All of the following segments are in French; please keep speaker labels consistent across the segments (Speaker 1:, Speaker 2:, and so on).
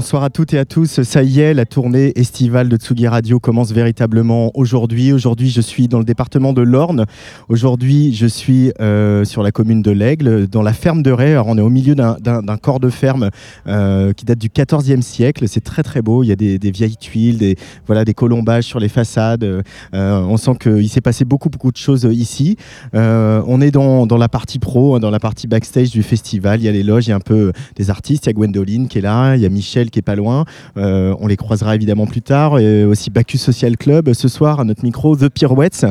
Speaker 1: Bonsoir à toutes et à tous. Ça y est, la tournée estivale de Tsugi Radio commence véritablement aujourd'hui. Aujourd'hui, je suis dans le département de l'Orne. Aujourd'hui, je suis euh, sur la commune de l'Aigle, dans la ferme de Ray. Alors, on est au milieu d'un corps de ferme euh, qui date du 14e siècle. C'est très très beau. Il y a des, vieilles tuiles, des, voilà, des colombages sur les façades. Euh, on sent qu'il s'est passé beaucoup beaucoup de choses ici. on est dans, dans, la partie pro, hein, dans la partie backstage du festival. Il y a les loges, il y a un peu des artistes. Il y a Gwendoline qui est là, il y a Michel qui est pas loin. Euh, on les croisera évidemment plus tard. Et aussi Bacchus Social Club ce soir à notre micro, The Pirouettes.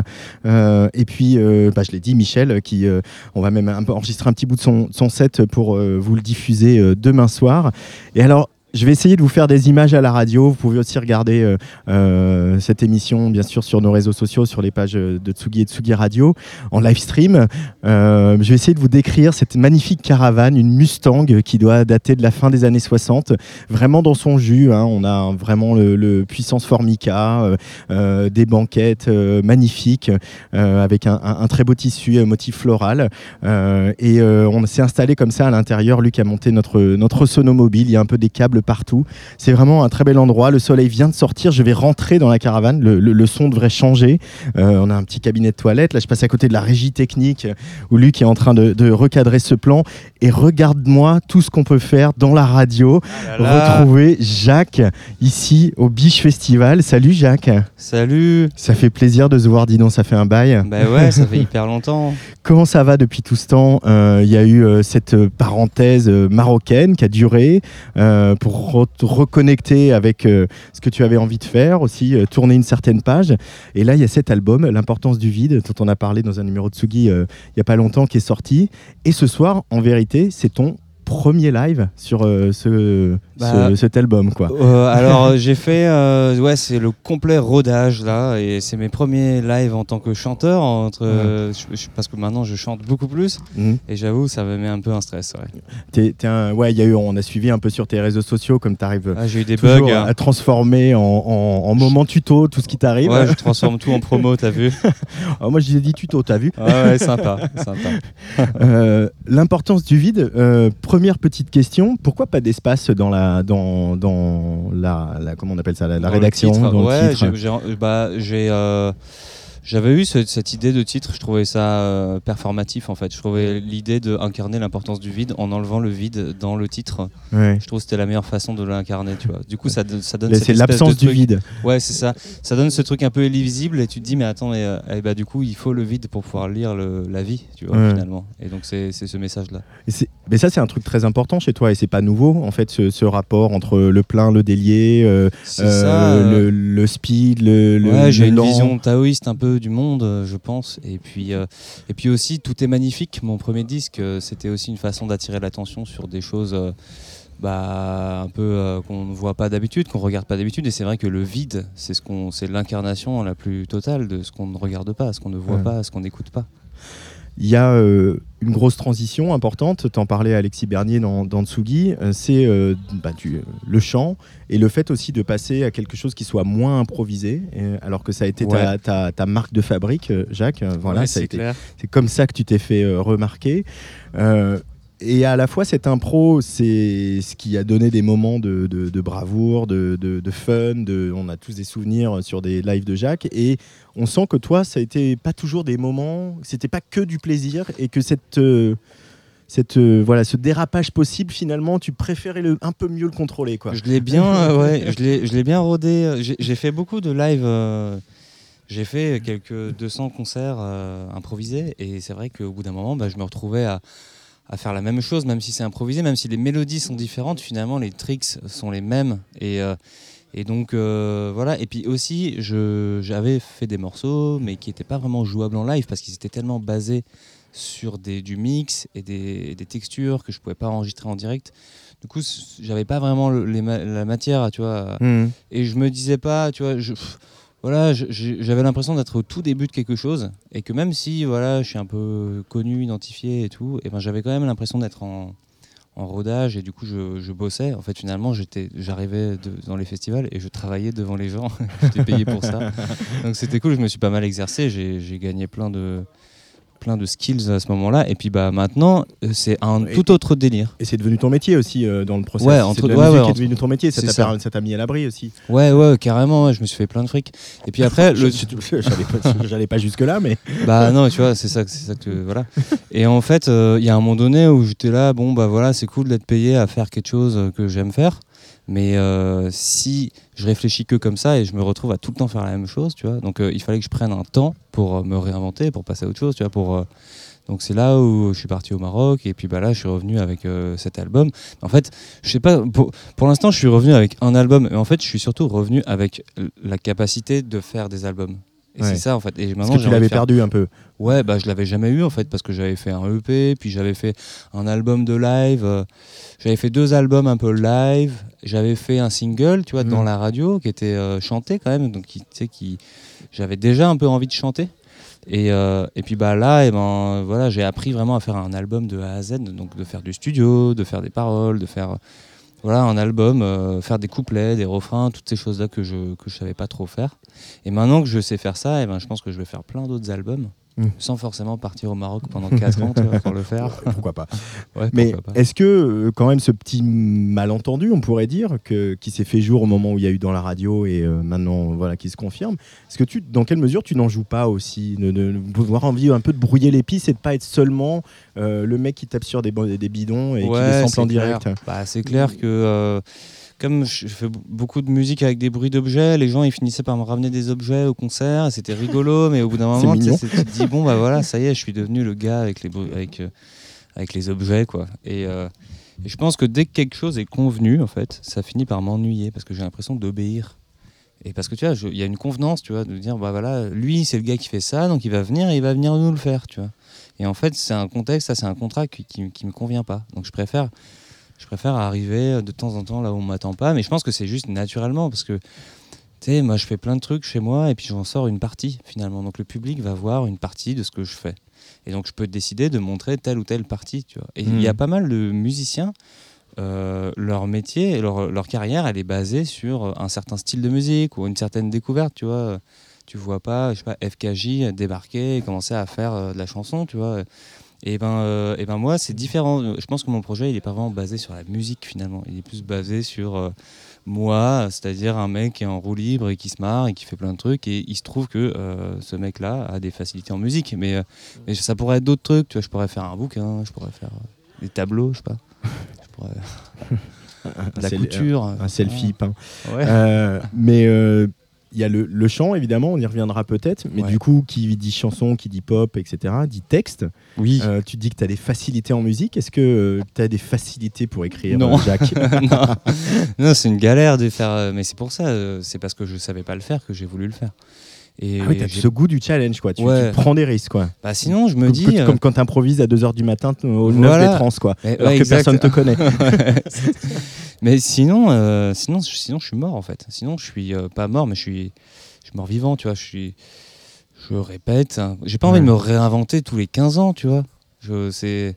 Speaker 1: Euh, et puis, euh, bah, je l'ai dit, Michel, qui, on va même enregistrer un petit bout de son, son set pour vous le diffuser demain soir. Et alors, je vais essayer de vous faire des images à la radio. Vous pouvez aussi regarder euh, euh, cette émission, bien sûr, sur nos réseaux sociaux, sur les pages de Tsugi et Tsugi Radio, en live stream. Euh, je vais essayer de vous décrire cette magnifique caravane, une Mustang qui doit dater de la fin des années 60, vraiment dans son jus. Hein. On a vraiment le, puissance Formica, des banquettes magnifiques, avec un, très beau tissu, motif floral. et on s'est installé comme ça à l'intérieur. Luc a monté notre sonomobile. Il y a un peu des câbles partout. C'est vraiment un très bel endroit. Le soleil vient de sortir. Je vais rentrer dans la caravane. Le, son devrait changer. Euh, on a un petit cabinet de toilette. Là, je passe à côté de la régie technique où Luc est en train de, recadrer ce plan. Et regarde-moi tout ce qu'on peut faire dans la radio. Ah Retrouver Jacques ici au Biche Festival. Salut Jacques.
Speaker 2: Salut.
Speaker 1: Ça fait plaisir de se voir. Dis donc, ça fait un bail.
Speaker 2: Bah ouais, ça fait hyper longtemps.
Speaker 1: Comment ça va depuis tout ce temps? Euh, Il y a eu euh, cette parenthèse marocaine qui a duré pour reconnecter avec euh, ce que tu avais envie de faire, aussi euh, tourner une certaine page. Et là, il y a cet album, L'importance du vide, dont on a parlé dans un numéro de Sugi euh, il n'y a pas longtemps, qui est sorti. Et ce soir, en vérité, c'est ton premier live sur ce bah, cet album quoi
Speaker 2: euh, Alors j'ai fait, euh, ouais, c'est le complet rodage là, et c'est mes premiers lives en tant que chanteur, entre, parce que maintenant je chante beaucoup plus, mhm. et j'avoue ça me met un peu un stress.
Speaker 1: Ouais, un, ouais, y a eu, on a suivi un peu sur tes réseaux sociaux comme tu arrives
Speaker 2: ah, j'ai eu des bugs,
Speaker 1: à, transformer en, en, moment tuto tout ce qui t'arrive.
Speaker 2: Ouais, je transforme tout en promo, t'as vu
Speaker 1: ah, Moi je disais dit tuto, t'as vu
Speaker 2: Ouais, sympa, sympa.
Speaker 1: Euh, l'importance du vide. Première petite question, pourquoi pas d'espace dans la dans, dans la, la, comment on appelle ça, la, rédaction, dans
Speaker 2: ouais, j'ai, bah, j'ai euh, j'avais eu cette idée de titre, je trouvais ça euh, performatif en fait. Je trouvais l'idée d'incarner l'importance du vide en enlevant le vide dans le titre. Je trouve que c'était la meilleure façon de l'incarner, tu vois. Du coup, ça, ça donne.
Speaker 1: C'est l'absence du vide.
Speaker 2: Ouais, c'est ça. Ça donne ce truc un peu illisible et tu te dis, mais attends, mais, euh, eh bah, du coup, il faut le vide pour pouvoir lire le, la vie, tu vois, finalement. Et donc, c'est ce message-là.
Speaker 1: Mais ça, c'est un truc très important chez toi et c'est pas nouveau, en fait, ce, rapport entre le plein, le délié, euh, le, le, speed, le.
Speaker 2: Ouais, j'ai une vision taoïste un peu du monde, euh, je pense. Et puis, euh, et puis aussi, Tout est magnifique, mon premier disque, euh, c'était aussi une façon d'attirer l'attention sur des choses bah, un peu qu'on ne voit pas d'habitude, qu'on regarde pas d'habitude. Et c'est vrai que le vide, c'est ce qu'on, c'est l'incarnation la plus totale de ce qu'on ne regarde pas, ce qu'on ne voit pas, ce qu'on n'écoute pas.
Speaker 1: Il y a euh, une grosse transition importante, t'en parlais Alexis Bernier dans, dans Tsugi, euh, c'est euh, bah, le chant et le fait aussi de passer à quelque chose qui soit moins improvisé, alors que ça a été ta, ta, marque de fabrique, Jacques. voilà, c'est comme ça que tu t'es fait remarquer et à la fois, cette impro, c'est ce qui a donné des moments de, bravoure, de, fun. On a tous des souvenirs sur des lives de Jacques. Et on sent que toi, ça a été pas toujours des moments, c'était pas que du plaisir. Et que cette, euh, cette, euh, voilà, ce dérapage possible, finalement, tu préférais un peu mieux le contrôler. Quoi.
Speaker 2: Je l'ai bien, euh, ouais, je l'ai bien rodé. J'ai fait beaucoup de lives. j'ai fait quelques 200 concerts improvisés. Et c'est vrai qu'au bout d'un moment, bah, je me retrouvais à à faire la même chose, même si c'est improvisé, même si les mélodies sont différentes, finalement les tricks sont les mêmes. Et, euh, et donc euh, voilà. Et puis aussi, j'avais fait des morceaux, mais qui n'étaient pas vraiment jouables en live parce qu'ils étaient tellement basés sur des, du mix et des, des, textures que je pouvais pas enregistrer en direct. Du coup, j'avais pas vraiment les la matière, tu vois. Mmh. Et je me disais pas, tu vois, je, voilà, j'avais l'impression d'être au tout début de quelque chose et que même si voilà, je suis un peu connu, identifié et tout, et ben j'avais quand même l'impression d'être en, en rodage et du coup je, je bossais. En fait, finalement, j'étais, j'arrivais dans les festivals et je travaillais devant les gens. j'étais payé pour ça. Donc c'était cool. Je me suis pas mal exercé. J'ai gagné plein de plein de skills à ce moment-là. Et puis bah maintenant, euh, c'est un
Speaker 1: Et-
Speaker 2: tout autre délire.
Speaker 1: Et c'est devenu ton métier aussi euh, dans le process.
Speaker 2: Ouais, entre-
Speaker 1: de la
Speaker 2: ouais,
Speaker 1: musique
Speaker 2: ouais,
Speaker 1: qui est
Speaker 2: entre-
Speaker 1: devenu ton métier. Ça t'a mis à l'abri aussi.
Speaker 2: Ouais, ouais, carrément. ouais, je me suis fait plein de fric. Et puis après, le,
Speaker 1: J'allais pas, jusque là, mais
Speaker 2: Bah non, tu vois, c'est ça, que- c'est ça que voilà. Et en fait, euh, il y a un moment donné où j'étais là, bon bah voilà, c'est cool d'être payé à faire quelque chose que j'aime faire, mais euh, si je réfléchis que comme ça et je me retrouve à tout le temps faire la même chose, tu vois, donc euh, il fallait que je prenne un temps pour euh, me réinventer, pour passer à autre chose, tu vois, pour donc c'est là où je suis parti au Maroc et puis bah là je suis revenu avec cet album. En fait, je sais pas pour, pour l'instant je suis revenu avec un album, mais en fait je suis surtout revenu avec la capacité de faire des albums. Et
Speaker 1: Ouais.
Speaker 2: c'est ça en fait. Et maintenant
Speaker 1: parce que tu l'avais
Speaker 2: faire
Speaker 1: perdu un peu.
Speaker 2: Ouais, bah je l'avais jamais eu en fait parce que j'avais fait un EP, puis j'avais fait un album de live, euh, j'avais fait deux albums un peu live, j'avais fait un single, tu vois, dans la radio qui était euh, chanté quand même, donc tu sais, qui, j'avais déjà un peu envie de chanter. Et, euh, et puis bah là, et ben voilà, j'ai appris vraiment à faire un album de A à Z, donc de faire du studio, de faire des paroles, de faire voilà un album, euh, faire des couplets, des refrains, toutes ces choses là que je que je savais pas trop faire. Et maintenant que je sais faire ça, et ben je pense que je vais faire plein d'autres albums.
Speaker 1: Mm.
Speaker 2: Sans forcément partir au Maroc pendant 4 ans tu vois, pour le faire.
Speaker 1: Pourquoi pas
Speaker 2: Ouais,
Speaker 1: Mais est-ce que, euh, quand même, ce petit malentendu, on pourrait dire, que, qui s'est fait jour au moment où il y a eu dans la radio et euh, maintenant voilà, qui se confirme, est-ce que tu, dans quelle mesure tu n'en joues pas aussi de, de, de avoir envie un peu de brouiller les pistes et de pas être seulement euh, le mec qui tape sur des, bidons et qui les sample en direct?
Speaker 2: Bah, c'est clair que comme je fais beaucoup de musique avec des bruits d'objets, les gens ils finissaient par me ramener des objets au concert, et c'était rigolo, mais au bout d'un moment, tu te dis bon bah voilà, ça y est, je suis devenu le gars avec les avec euh, avec les objets quoi. Et, euh, et je pense que dès que quelque chose est convenu, en fait, ça finit par m'ennuyer parce que j'ai l'impression d'obéir. Et parce que tu vois, il y a une convenance, tu vois, de dire bah voilà, lui c'est le gars qui fait ça, donc il va venir et il va venir nous le faire, tu vois. Et en fait, c'est un contexte, ça c'est un contrat qui, qui, qui me convient pas. Donc je préfère je préfère arriver de temps en temps là où on m'attend pas, mais je pense que c'est juste naturellement parce que tu sais, moi je fais plein de trucs chez moi et puis j'en sors une partie finalement. Donc le public va voir une partie de ce que je fais. Et donc je peux décider de montrer telle ou telle partie, tu vois. Et il y a
Speaker 1: Mhm.
Speaker 2: pas mal de musiciens, euh, leur métier leur, leur carrière, elle est basée sur un certain style de musique ou une certaine découverte, tu vois. Tu vois pas, je sais pas, FKJ débarquer et commencer à faire euh, de la chanson, tu vois. Et ben, euh, et ben moi, c'est différent. Je pense que mon projet, il est pas vraiment basé sur la musique finalement. Il est plus basé sur euh, moi, c'est-à-dire un mec qui est en roue libre et qui se marre et qui fait plein de trucs. Et il se trouve que euh, ce mec-là a des facilités en musique. Mais, mais ça pourrait être d'autres trucs. Tu vois, je pourrais faire un bouquin, je pourrais faire des tableaux, je sais pas. Je pourrais de la couture.
Speaker 1: un selfie peint.
Speaker 2: Ouais.
Speaker 1: Mais il y a le, le chant, évidemment, on y reviendra peut-être, mais
Speaker 2: Ouais.
Speaker 1: du coup, qui dit chanson, qui dit pop, etc., dit texte.
Speaker 2: Oui.
Speaker 1: Euh, tu dis que tu as des facilités en musique. Est-ce que tu as des facilités pour écrire,
Speaker 2: Non.
Speaker 1: euh, Jacques
Speaker 2: non, Non, c'est une galère de faire. euh, Mais c'est pour ça, euh, c'est parce que je savais pas le faire que j'ai voulu le faire. Et
Speaker 1: Ah oui, ce goût du challenge, quoi. Tu,
Speaker 2: Ouais.
Speaker 1: tu prends des risques, quoi.
Speaker 2: bah, sinon, je me
Speaker 1: Comme,
Speaker 2: dis. euh,
Speaker 1: comme quand tu improvises à 2h du matin au 9
Speaker 2: Voilà.
Speaker 1: des trans, quoi.
Speaker 2: mais-
Speaker 1: Alors
Speaker 2: ouais,
Speaker 1: que
Speaker 2: exact.
Speaker 1: personne te connaît.
Speaker 2: Mais sinon, euh, sinon, je- sinon, je suis mort en fait. Sinon, je suis euh, pas mort, mais je suis, je suis mort vivant, tu vois. Je suis, je répète. hein. J'ai pas envie de me réinventer tous les 15 ans, tu vois. Je, c'est,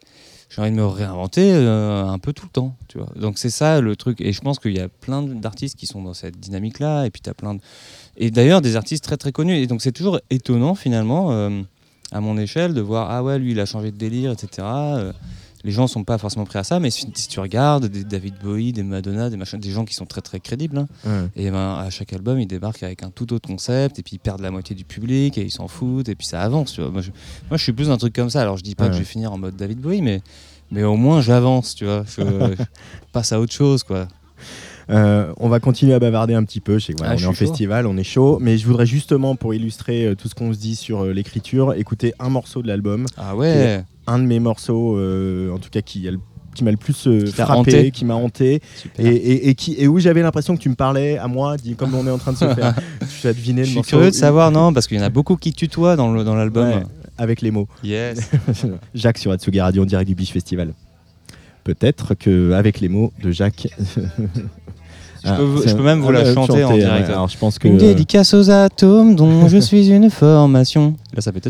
Speaker 2: j'ai envie de me réinventer euh, un peu tout le temps, tu vois. Donc c'est ça le truc. Et je pense qu'il y a plein d'artistes qui sont dans cette dynamique-là. Et puis t'as plein de, et d'ailleurs des artistes très très connus. Et donc c'est toujours étonnant finalement. euh, à mon échelle, de voir ah ouais lui il a changé de délire, etc. Euh, les gens sont pas forcément prêts à ça, mais si, si tu regardes des David Bowie, des Madonna, des machins, des gens qui sont très très crédibles, hein,
Speaker 1: Ouais.
Speaker 2: et ben à chaque album ils débarquent avec un tout autre concept, et puis ils perdent la moitié du public, et ils s'en foutent, et puis ça avance. Tu vois. Moi, je, moi je suis plus un truc comme ça. Alors je dis pas
Speaker 1: Ouais.
Speaker 2: que je vais finir en mode David Bowie, mais mais au moins j'avance, tu vois. Je, je passe à autre chose, quoi.
Speaker 1: Euh, on va continuer à bavarder un petit peu. Je sais que, voilà,
Speaker 2: Ah,
Speaker 1: on
Speaker 2: je
Speaker 1: est en
Speaker 2: suis chaud.
Speaker 1: festival, on est chaud. Mais je voudrais justement, pour illustrer euh, tout ce qu'on se dit sur euh, l'écriture, écouter un morceau de l'album.
Speaker 2: Ah ouais,
Speaker 1: Un de mes morceaux, en tout cas, qui, a le- qui m'a le plus euh,
Speaker 2: Qui
Speaker 1: frappé,
Speaker 2: hanté.
Speaker 1: qui m'a hanté. Et, et- et qui, et où j'avais l'impression que tu me parlais à moi, comme on est en train de se faire. tu as deviné
Speaker 2: je
Speaker 1: le
Speaker 2: suis
Speaker 1: morceau
Speaker 2: curieux de savoir, non, parce qu'il y en a beaucoup qui tutoient dans l'album.
Speaker 1: Ouais, avec les mots.
Speaker 2: Yes.
Speaker 1: Jacques sur Atsugi Radio en direct du Biche Festival. Peut-être que avec les mots de Jacques.
Speaker 2: Je,
Speaker 1: Ah,
Speaker 2: peux,
Speaker 1: c'est-
Speaker 2: je peux même vous la chanter en direct.
Speaker 1: ouais. Alors je pense que
Speaker 2: Une dédicace aux atomes dont je suis une formation. Là, ça fait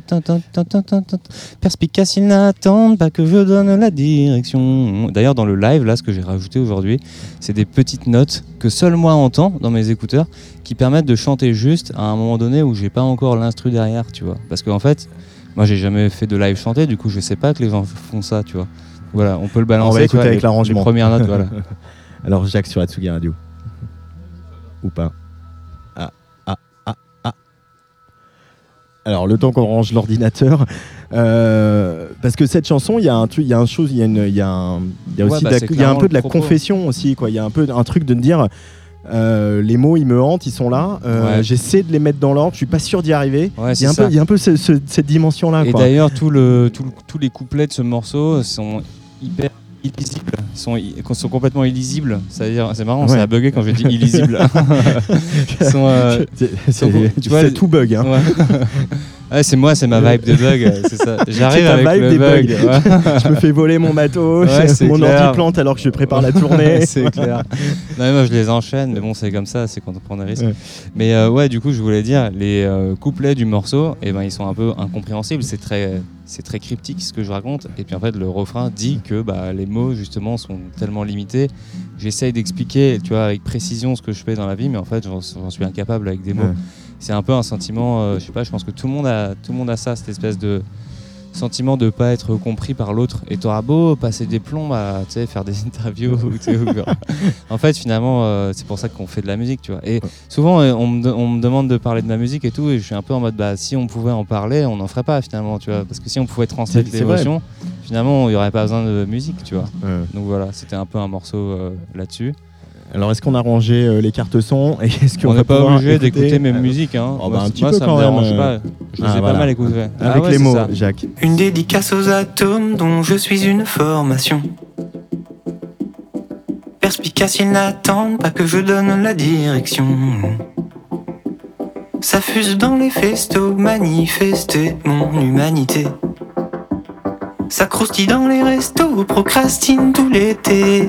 Speaker 2: perspicace, ils n'attendent pas que je donne la direction. D'ailleurs, dans le live, là, ce que j'ai rajouté aujourd'hui, c'est des petites notes que seul moi entends dans mes écouteurs qui permettent de chanter juste à un moment donné où j'ai pas encore l'instru derrière, tu vois. Parce qu'en fait, moi, j'ai jamais fait de live chanté, du coup, je sais pas que les gens font ça, tu vois. Voilà, on peut le balancer.
Speaker 1: On va écouter
Speaker 2: vois,
Speaker 1: avec l'arrangement.
Speaker 2: Les premières notes, voilà.
Speaker 1: alors Jacques sur Atsugi Radio. Ou pas Ah ah ah ah. Alors le temps qu'on range l'ordinateur, euh, parce que cette chanson, il y a un truc, il y a un chose, il y a une, il y a un, y a
Speaker 2: Ouais,
Speaker 1: aussi,
Speaker 2: bah,
Speaker 1: y a un peu de la
Speaker 2: propos.
Speaker 1: confession aussi, quoi. Il y a un peu un truc de me dire. euh, les mots ils me hantent, ils sont là. euh,
Speaker 2: Ouais.
Speaker 1: J'essaie de les mettre dans l'ordre, je suis pas sûr d'y arriver.
Speaker 2: Ouais,
Speaker 1: il, y y a un peu ce- ce- cette dimension là.
Speaker 2: Et d'ailleurs, tout le, tout le- tous les couplets de ce morceau sont hyper illisibles, sont, sont complètement illisibles. C'est-à-dire, c'est marrant,
Speaker 1: Ouais.
Speaker 2: ça a bugué quand j'ai dit illisible. Sont, euh, tu vois,
Speaker 1: tout bug. Hein.
Speaker 2: ouais. C'est moi, c'est ma vibe de bug, euh, c'est ça. J'arrive avec
Speaker 1: vibe
Speaker 2: le
Speaker 1: des
Speaker 2: bug.
Speaker 1: bugs. je me fais voler mon matos,
Speaker 2: Ouais,
Speaker 1: mon ordi plante alors que je prépare la tournée.
Speaker 2: c'est clair. Non, mais moi, je les enchaîne, mais bon, c'est comme ça, c'est quand on prend des risques.
Speaker 1: Ouais.
Speaker 2: Mais euh, ouais, du coup, je voulais dire, les euh, couplets du morceau, eh ben, ils sont un peu incompréhensibles. C'est très, c'est très cryptique ce que je raconte. Et puis en fait, le refrain dit que bah, les mots, justement, sont tellement limités. J'essaye d'expliquer, tu vois, avec précision ce que je fais dans la vie, mais en fait, j'en j'en suis incapable avec des mots.
Speaker 1: Ouais.
Speaker 2: C'est un peu un sentiment, euh, je sais pas, je pense que tout le monde a, tout le monde a ça, cette espèce de sentiment de pas être compris par l'autre. Et t'auras beau passer des plombs à tu sais, faire des interviews. en fait, finalement, euh, c'est pour ça qu'on fait de la musique, tu vois. Et souvent, euh, on me, de- on me demande de parler de ma musique et tout, et je suis un peu en mode, bah, si on pouvait en parler, on n'en ferait pas finalement, tu vois. Parce que si on pouvait transmettre l'émotion, finalement, il n'y aurait pas besoin de musique, tu vois.
Speaker 1: Ouais.
Speaker 2: Donc voilà, c'était un peu un morceau euh, là-dessus.
Speaker 1: Alors, est-ce qu'on a rangé euh, les cartes son et est-ce qu'on
Speaker 2: On n'est pas obligé
Speaker 1: écouter,
Speaker 2: d'écouter mes
Speaker 1: euh,
Speaker 2: musiques, hein.
Speaker 1: oh, bah, un petit
Speaker 2: moi,
Speaker 1: peu
Speaker 2: ça
Speaker 1: quand
Speaker 2: me
Speaker 1: même,
Speaker 2: dérange
Speaker 1: euh,
Speaker 2: pas. Je les
Speaker 1: ah,
Speaker 2: ai
Speaker 1: voilà.
Speaker 2: pas mal écoutés. Ah
Speaker 1: Avec
Speaker 2: ouais,
Speaker 1: les mots,
Speaker 2: ça.
Speaker 1: Jacques.
Speaker 3: Une dédicace aux atomes dont je suis une formation. Perspicace, ils n'attendent pas que je donne la direction. Ça fuse dans les festos, manifester mon humanité. Ça croustille dans les restos, procrastine tout l'été.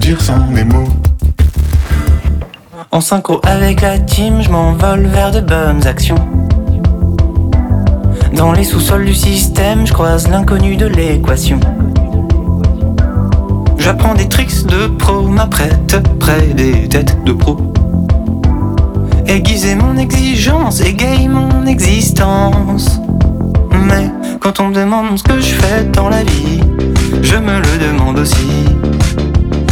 Speaker 4: dire sans.
Speaker 3: En synchro avec la team, je m'envole vers de bonnes actions. Dans les sous-sols du système, je croise l'inconnu de l'équation. J'apprends des tricks de pro, m'apprête près des têtes de pro. Aiguiser mon exigence, égaye mon existence. Mais quand on me demande ce que je fais dans la vie, je me le demande aussi.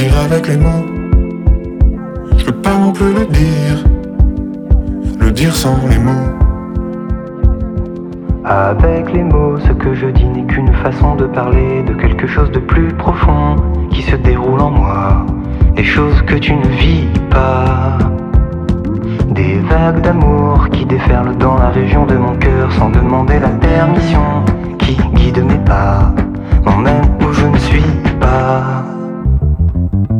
Speaker 4: dire avec les mots. Je peux pas non plus le dire, le dire sans les mots.
Speaker 3: Avec les mots, ce que je dis n'est qu'une façon de parler de quelque chose de plus profond qui se déroule en moi. Des choses que tu ne vis pas. Des vagues d'amour qui déferlent dans la région de mon cœur sans demander la permission. Qui guide mes pas, m'emmène où je ne suis pas.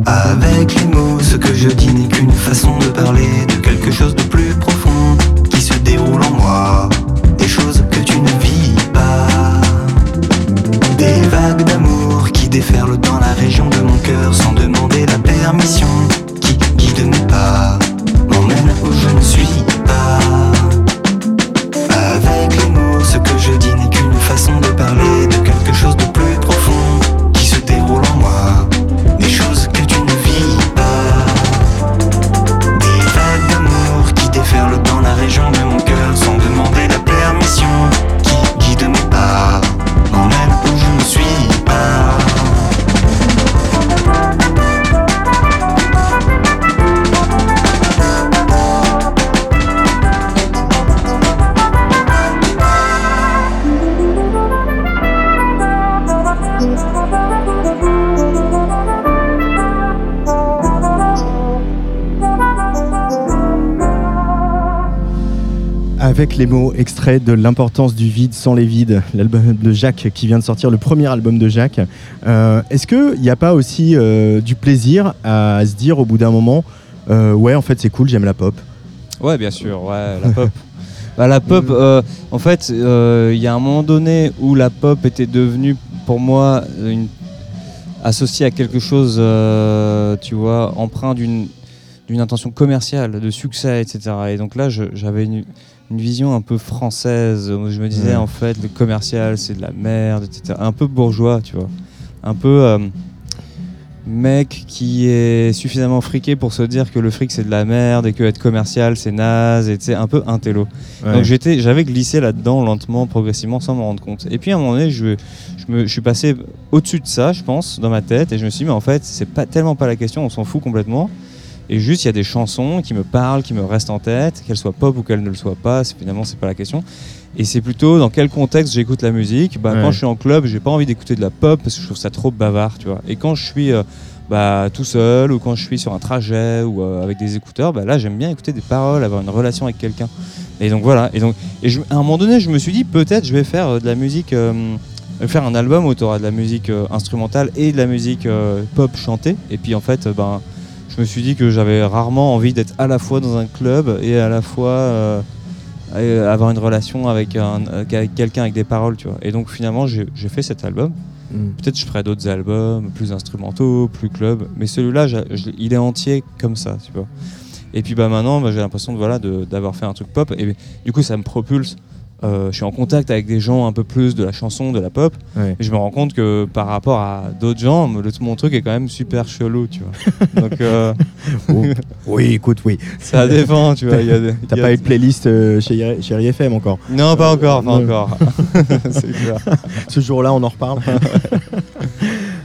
Speaker 3: Avec les mots, ce que je dis n'est qu'une façon de parler de quelque chose de plus profond les mots
Speaker 1: extraits de l'importance du vide sans les vides, l'album de Jacques qui vient de sortir, le premier album de Jacques. Euh, Est-ce qu'il n'y a pas aussi euh, du plaisir à, se dire au bout d'un moment, euh, ouais, en fait c'est cool, j'aime la pop?
Speaker 2: Ouais, bien sûr, ouais, la pop. Bah, la pop, euh, en fait, il y a un moment donné où la pop était devenue pour moi une... associée à quelque chose, tu vois, empreint d'une d'une intention commerciale, de succès, etc. Et donc là, j'avais une, une vision un peu française. où Je me disais, en fait, le commercial, c'est de la merde, etc. Un peu bourgeois, tu vois. Un peu euh, mec qui est suffisamment friqué pour se dire que le fric, c'est de la merde et que être commercial, c'est naze, et un peu intello.
Speaker 1: Ouais.
Speaker 2: Donc j'étais, j'avais glissé là-dedans lentement, progressivement, sans m'en rendre compte. Et puis à un moment donné, je, je, me, je suis passé au-dessus de ça, je pense, dans ma tête, et je me suis dit, mais en fait, c'est pas tellement pas la question, on s'en fout complètement. Et juste, il y a des chansons qui me parlent, qui me restent en tête, qu'elles soient pop ou qu'elles ne le soient pas, finalement, c'est pas la question. Et c'est plutôt dans quel contexte j'écoute la musique. Bah,
Speaker 1: Ouais.
Speaker 2: Quand je suis en club, j'ai pas envie d'écouter de la pop parce que je trouve ça trop bavard, tu vois. Et quand je suis euh, bah, tout seul ou quand je suis sur un trajet ou euh, avec des écouteurs, bah, là, j'aime bien écouter des paroles, avoir une relation avec quelqu'un. Et donc voilà. Et donc, et je- à un moment donné, je me suis dit peut-être je vais faire euh, de la musique, faire un album où tu auras de la musique instrumentale et de la musique pop chantée. Et puis en fait, ben, je me suis dit que j'avais rarement envie d'être à la fois dans un club et à la fois euh, et avoir une relation avec, un- avec quelqu'un avec des paroles, tu vois. Et donc finalement, j'ai fait cet album.
Speaker 1: Mm.
Speaker 2: Peut-être je ferai d'autres albums, plus instrumentaux, plus club, mais celui-là, il est entier comme ça, tu vois. Et puis bah maintenant, bah, j'ai l'impression de voilà de- d'avoir fait un truc pop, et du coup, ça me propulse. Euh, je suis en contact avec des gens un peu plus de la chanson, de la pop,
Speaker 1: Ouais.
Speaker 2: et je me rends compte que par rapport à d'autres gens, le- mon truc est quand même super chelou, tu vois. Donc euh,
Speaker 1: Oh. oui, écoute, oui.
Speaker 2: ça dépend, tu vois.
Speaker 1: T'as pas eu de playlist euh, chez, chez encore.
Speaker 2: Non, pas encore, pas encore. C'est clair.
Speaker 1: Ce jour-là, on en reparle.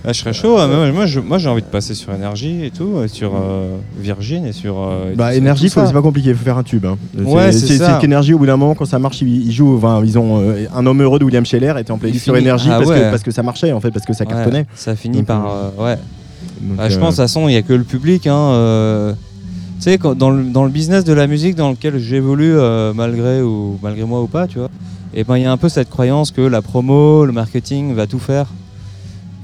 Speaker 2: Ah, je serais chaud. Moi, j'ai envie de passer sur énergie et tout, et sur euh, Virgin et sur. euh, et
Speaker 1: Bah, énergie, c'est pas compliqué, il faut faire un tube. hein.
Speaker 2: Ouais, c'est
Speaker 1: qu'énergie, au bout d'un moment, quand ça marche, ils, ils jouent. Enfin, ils ont euh, un homme heureux de William Scheller était en playlist sur énergie
Speaker 2: Ah
Speaker 1: parce,
Speaker 2: ouais.
Speaker 1: que, parce que ça marchait en fait, parce que ça
Speaker 2: Ouais,
Speaker 1: cartonnait.
Speaker 2: ça finit
Speaker 1: Donc,
Speaker 2: par.
Speaker 1: euh,
Speaker 2: ouais. Bah, je pense, de toute façon, il n'y a que le public. Hein, tu sais, dans, le, dans le business de la musique dans lequel j'évolue, malgré, ou, malgré moi ou pas, tu vois, et ben il y a un peu cette croyance que la promo, le marketing va tout faire.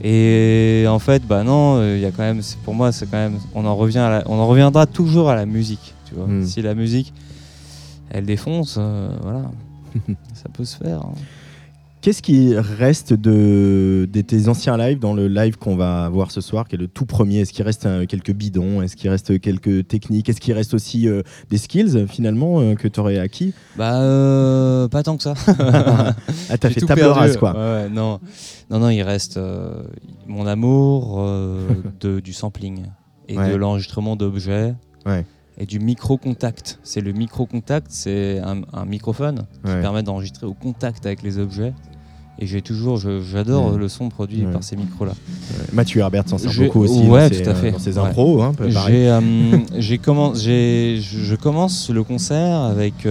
Speaker 2: Et en fait, bah non, euh, il y a quand même, pour moi, c'est quand même, on en, revient à la- on en reviendra toujours à la musique. Tu vois.
Speaker 1: Mm.
Speaker 2: Si la musique, elle défonce, euh, voilà, ça peut se faire. hein.
Speaker 1: Qu'est-ce qui reste de, de tes anciens lives dans le live qu'on va voir ce soir, qui est le tout premier? Est-ce qu'il reste euh, quelques bidons? Est-ce qu'il reste quelques techniques? Est-ce qu'il reste aussi euh, des skills finalement euh, que tu aurais acquis?
Speaker 2: Bah, euh, pas tant que ça.
Speaker 1: Ah, t'as fait table rase quoi.
Speaker 2: Ouais, ouais, non. Non, non, il reste euh, mon amour euh, de, du sampling et
Speaker 1: Ouais.
Speaker 2: de l'enregistrement d'objets
Speaker 1: Ouais.
Speaker 2: et du micro-contact. C'est le micro-contact, c'est un, un microphone qui permet d'enregistrer au contact avec les objets. Et j'ai toujours, j'adore le son produit par ces micros-là.
Speaker 1: Mathieu Herbert s'en sert beaucoup aussi
Speaker 2: ouais,
Speaker 1: dans, ses,
Speaker 2: tout à fait.
Speaker 1: dans ses impros. hein.
Speaker 2: J'ai, euh, commen- je commence le concert avec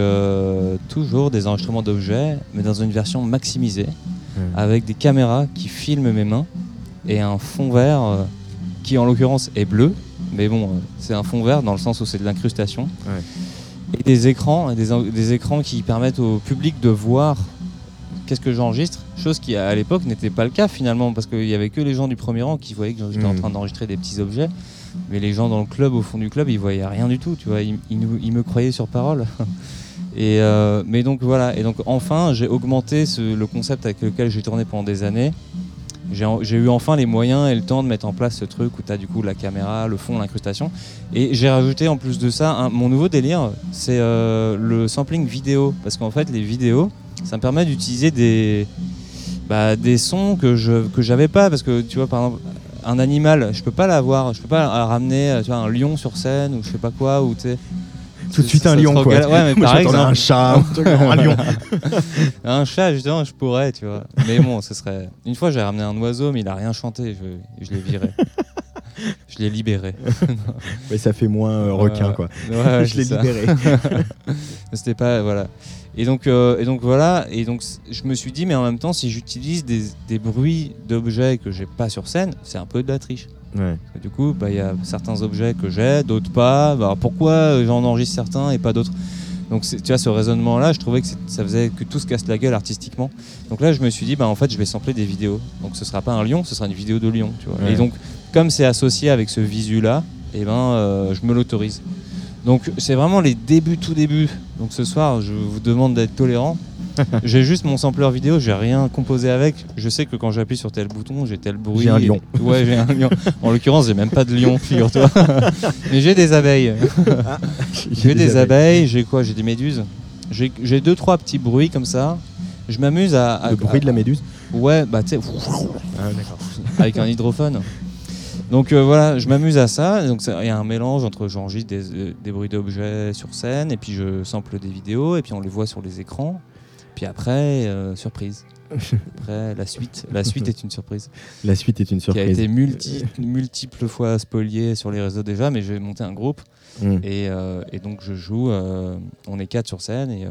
Speaker 2: toujours des enregistrements d'objets, mais dans une version maximisée,
Speaker 1: Ouais.
Speaker 2: avec des caméras qui filment mes mains et un fond vert euh, qui en l'occurrence est bleu, mais bon, euh, c'est un fond vert dans le sens où c'est de l'incrustation.
Speaker 1: Ouais.
Speaker 2: Et des écrans, des, écrans qui permettent au public de voir qu'est-ce que j'enregistre, chose qui à l'époque n'était pas le cas finalement, parce qu'il y avait que les gens du premier rang qui voyaient que j'étais en
Speaker 1: Mm.
Speaker 2: train d'enregistrer des petits objets, mais les gens dans le club, au fond du club, ils voyaient rien du tout, tu vois, ils, ils nous- ils me croyaient sur parole. Et euh, mais donc voilà, et donc enfin j'ai augmenté le concept avec lequel j'ai tourné pendant des années. J'ai eu enfin les moyens et le temps de mettre en place ce truc où tu as du coup la caméra, le fond, l'incrustation. Et j'ai rajouté en plus de ça, mon nouveau délire, c'est euh, le sampling vidéo. Parce qu'en fait, les vidéos, ça me permet d'utiliser des, bah, des sons que je que j'avais pas. Parce que tu vois, par exemple, un animal, je peux pas l'avoir, je peux pas ramener, un lion sur scène ou je sais pas quoi, ou.
Speaker 1: Tout de suite un lion quoi.
Speaker 2: Ouais, mais
Speaker 1: Moi,
Speaker 2: par exemple,
Speaker 1: un chat, un truc, non, un lion.
Speaker 2: un chat, justement, je pourrais, tu vois. Mais bon, ce serait. Une fois, j'ai ramené un oiseau, mais il a rien chanté. Je, je l'ai viré. je l'ai libéré.
Speaker 1: Ouais, ça fait moins euh, requin quoi.
Speaker 2: Ouais, ouais,
Speaker 1: Je l'ai libéré.
Speaker 2: C'était pas voilà. Et donc euh, et donc voilà. Et donc je me suis dit, mais en même temps, si j'utilise des, des bruits d'objets que j'ai pas sur scène, c'est un peu de la triche.
Speaker 1: Ouais.
Speaker 2: Du coup, bah, il y a certains objets que j'ai, d'autres pas. Bah, pourquoi j'en enregistre certains et pas d'autres? Donc tu vois, ce raisonnement-là, je trouvais que ça faisait que tout se casse la gueule artistiquement. Donc là, je me suis dit, bah, en fait, je vais sampler des vidéos. Donc ce sera pas un lion, ce sera une vidéo de lion. Tu vois.
Speaker 1: Ouais.
Speaker 2: Et donc, comme c'est associé avec ce visu-là, eh ben, euh, je me l'autorise. Donc c'est vraiment les débuts, tout début. Donc ce soir, je vous demande d'être tolérant. j'ai juste mon sampler vidéo, j'ai rien composé avec. Je sais que quand j'appuie sur tel bouton, j'ai tel bruit.
Speaker 1: J'ai un lion.
Speaker 2: Ouais, j'ai un lion. En l'occurrence, j'ai même pas de lion, figure-toi. Mais j'ai des abeilles. J'ai des abeilles, j'ai quoi? J'ai des méduses. J'ai deux, trois petits bruits comme ça. Je m'amuse à, à-
Speaker 1: Le bruit de la méduse?
Speaker 2: Ouais, bah tu sais,
Speaker 1: Ah,
Speaker 2: avec un hydrophone. Donc euh, voilà, je m'amuse à ça. Donc il y a un mélange entre j'enregistre des, euh, des bruits d'objets sur scène et puis je sample des vidéos et puis on les voit sur les écrans. Puis après, euh, surprise. Après, la suite, la suite est une surprise
Speaker 1: La suite est une
Speaker 2: qui a
Speaker 1: surprise.
Speaker 2: été multi, multiples fois spoliée sur les réseaux déjà, mais j'ai monté un groupe
Speaker 1: Mm.
Speaker 2: et, euh, et donc je joue, euh, on est quatre sur scène et, et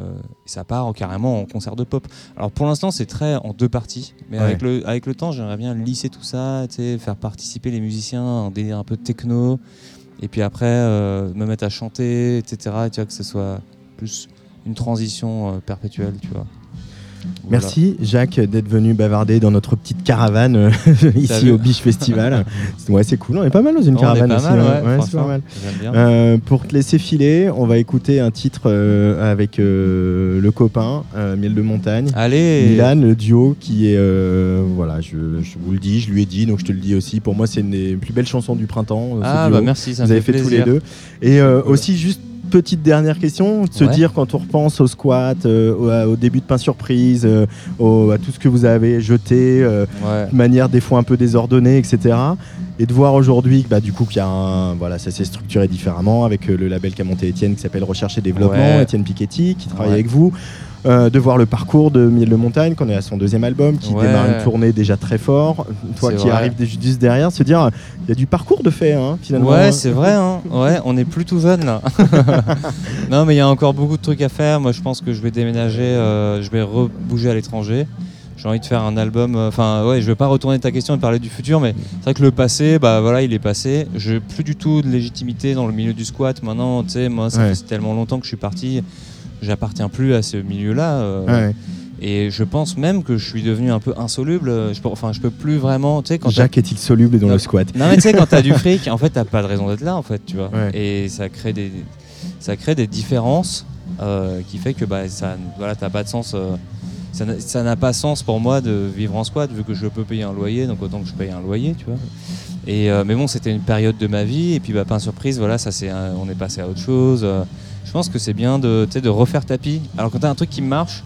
Speaker 2: ça part en- carrément en concert de pop. Alors pour l'instant c'est très en deux parties, mais
Speaker 1: Ouais.
Speaker 2: avec, le, avec le temps j'aimerais bien lisser tout ça, faire participer les musiciens, un délire un peu techno, et puis après me mettre à chanter, etc. Et tu vois, que ce soit plus une transition euh, perpétuelle, tu vois. Voilà.
Speaker 1: Merci Jacques d'être venu bavarder dans notre petite caravane euh, ici
Speaker 2: vu
Speaker 1: au Biche Festival. ouais, c'est cool, on est pas mal dans une
Speaker 2: On
Speaker 1: caravane aussi.
Speaker 2: mal,
Speaker 1: hein.
Speaker 2: ouais,
Speaker 1: Ouais, pas mal.
Speaker 2: Bien.
Speaker 1: Euh, pour te laisser filer, on va écouter un titre euh, avec le copain Miel de Montagne.
Speaker 2: Allez
Speaker 1: Milan, le duo qui est, voilà, je, je vous le dis, je lui ai dit, donc je te le dis aussi. Pour moi, c'est une des plus belles chansons du printemps. ce
Speaker 2: Ah
Speaker 1: duo.
Speaker 2: bah merci, ça
Speaker 1: Vous avez fait tous les deux. Et aussi juste petite dernière question, de se
Speaker 2: Ouais.
Speaker 1: dire quand on repense au squat, euh, au, début de pain surprise, euh, au- à tout ce que vous avez jeté, euh,
Speaker 2: Ouais.
Speaker 1: de manière des fois un peu désordonnée, etc. Et de voir aujourd'hui, que, bah, du coup, qu'il y a un, voilà, ça s'est structuré différemment avec le label qu'a monté Étienne qui s'appelle Recherche et Développement,
Speaker 2: Ouais.
Speaker 1: Étienne Piketty, qui travaille avec vous. Euh, de voir le parcours de Miel de Montagne, qu'on est à son deuxième album, qui
Speaker 2: Ouais.
Speaker 1: démarre une tournée déjà très fort. Toi qui arrives juste derrière, se dire, il y a du parcours de fait, hein, finalement.
Speaker 2: Ouais, c'est vrai, hein. ouais, on est plus tout jeune là. non, mais il y a encore beaucoup de trucs à faire. Moi, je pense que je vais déménager, euh, je vais rebouger à l'étranger. J'ai envie de faire un album. euh, Enfin, ouais, je vais pas retourner ta question et parler du futur, mais c'est vrai que le passé, bah voilà, il est passé. Je plus du tout de légitimité dans le milieu du squat. Maintenant, tu sais, moi, ça
Speaker 1: Ouais.
Speaker 2: fait tellement longtemps que je suis parti. J'appartiens plus à ce milieu-là. euh,
Speaker 1: Ouais.
Speaker 2: Et je pense même que je suis devenu un peu insoluble. Je peux, enfin, je peux plus vraiment. Tu sais, quand t'as-
Speaker 1: Jacques est-il soluble dans
Speaker 2: Non.
Speaker 1: le squat?
Speaker 2: non mais tu sais quand t'as du fric, en fait t'as pas de raison d'être là en fait, tu vois.
Speaker 1: Ouais.
Speaker 2: Et ça crée des, ça crée des différences euh, qui fait que bah ça, voilà t'as pas de sens. euh, ça n'a- pas sens pour moi de vivre en squat vu que je peux payer un loyer, donc autant que je paye un loyer, tu vois. Et euh, mais bon c'était une période de ma vie et puis bah pas surprise, voilà ça c'est, on est passé à autre chose. Je pense que c'est bien de, tu refaire tapis. Alors quand t'as un truc qui marche,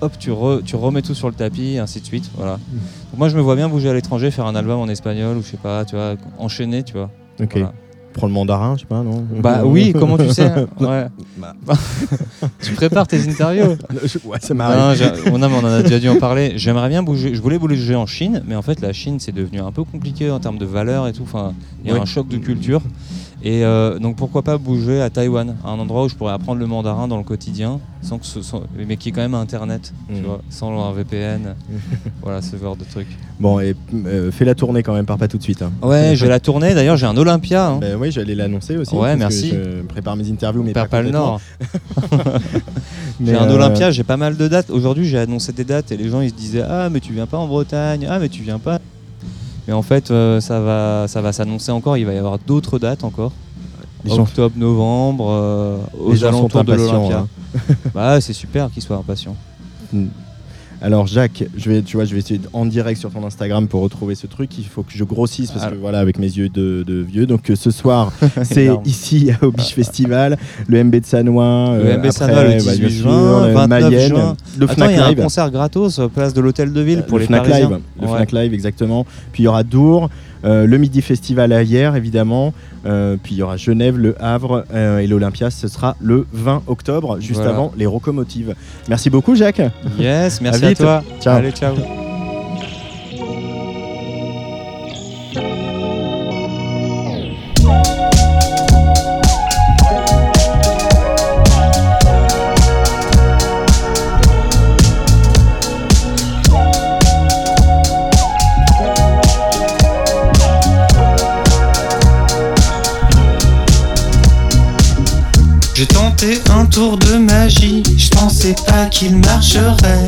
Speaker 2: hop tu, re- tu remets tout sur le tapis, et ainsi de suite, voilà. Donc moi je me vois bien bouger à l'étranger, faire un album en espagnol ou je sais pas, tu vois, enchaîner, tu vois.
Speaker 1: Ok.
Speaker 2: Voilà.
Speaker 1: Prends le mandarin, je sais pas, non
Speaker 2: Bah oui, comment tu sais Ouais. tu prépares tes interviews
Speaker 1: ouais, ça m'arrive.
Speaker 2: oh non, mais on en a déjà dû en parler. J'aimerais bien bouger. Je voulais bouger en Chine, mais en fait, la Chine, c'est devenu un peu compliqué en termes de valeur et tout. Enfin, il y a
Speaker 1: Ouais.
Speaker 2: un choc de culture. Et euh, donc, pourquoi pas bouger à Taïwan, à un endroit où je pourrais apprendre le mandarin dans le quotidien, sans que ce soit- mais qui est quand même Internet, tu
Speaker 1: Mm.
Speaker 2: vois, sans un VPN. voilà, ce genre de truc.
Speaker 1: Bon, et euh, fais la tournée quand même, pars pas tout de suite. hein.
Speaker 2: Ouais, je vais la tourner. D'ailleurs, j'ai un Olympia. hein.
Speaker 1: Ben oui, j'allais l'annoncer aussi.
Speaker 2: Ouais,
Speaker 1: parce
Speaker 2: merci.
Speaker 1: que Je prépare mes interviews, mais pas,
Speaker 2: pas le. Nord. J'ai un
Speaker 1: euh,
Speaker 2: Olympia, j'ai pas mal de dates. Aujourd'hui, j'ai annoncé des dates et les gens ils se disaient Ah, mais tu viens pas en Bretagne, ah, mais tu viens pas. Mais en fait, euh, ça va, ça va s'annoncer encore. Il va y avoir d'autres dates encore.
Speaker 1: Les gens,
Speaker 2: Octobre, novembre, euh, aux
Speaker 1: les
Speaker 2: alentours de l'Olympia.
Speaker 1: hein.
Speaker 2: Bah, c'est super qu'ils soient impatients.
Speaker 1: Alors Jacques, je vais, tu vois, je vais essayer en direct sur ton Instagram pour retrouver ce truc. Il faut que je grossisse parce que voilà, avec mes yeux de, de vieux. Donc euh, ce soir, c'est ici au Biche Festival, le MB de Sanois,
Speaker 2: Le
Speaker 1: euh,
Speaker 2: MB Sanois, le
Speaker 1: bah,
Speaker 2: 18
Speaker 1: bien
Speaker 2: juin,
Speaker 1: le
Speaker 2: 29
Speaker 1: Mayenne,
Speaker 2: juin.
Speaker 1: le
Speaker 2: Attends,
Speaker 1: Fnac
Speaker 2: il y a un
Speaker 1: Live.
Speaker 2: concert gratos, euh, place de l'Hôtel de Ville pour
Speaker 1: le
Speaker 2: les
Speaker 1: Fnac
Speaker 2: Parisiens.
Speaker 1: Live, le
Speaker 2: Ouais.
Speaker 1: Fnac Live exactement. Puis il y aura Dour, euh, le Midi Festival à hier évidemment. Euh, puis il y aura Genève, le Havre euh, et l'Olympia. Ce sera le 20 octobre, juste
Speaker 2: Voilà.
Speaker 1: avant les locomotives. Merci beaucoup Jacques.
Speaker 2: Yes, merci
Speaker 1: À
Speaker 2: toi.
Speaker 1: Ciao.
Speaker 2: Allez, ciao.
Speaker 3: De magie je pensais pas qu'il marcherait.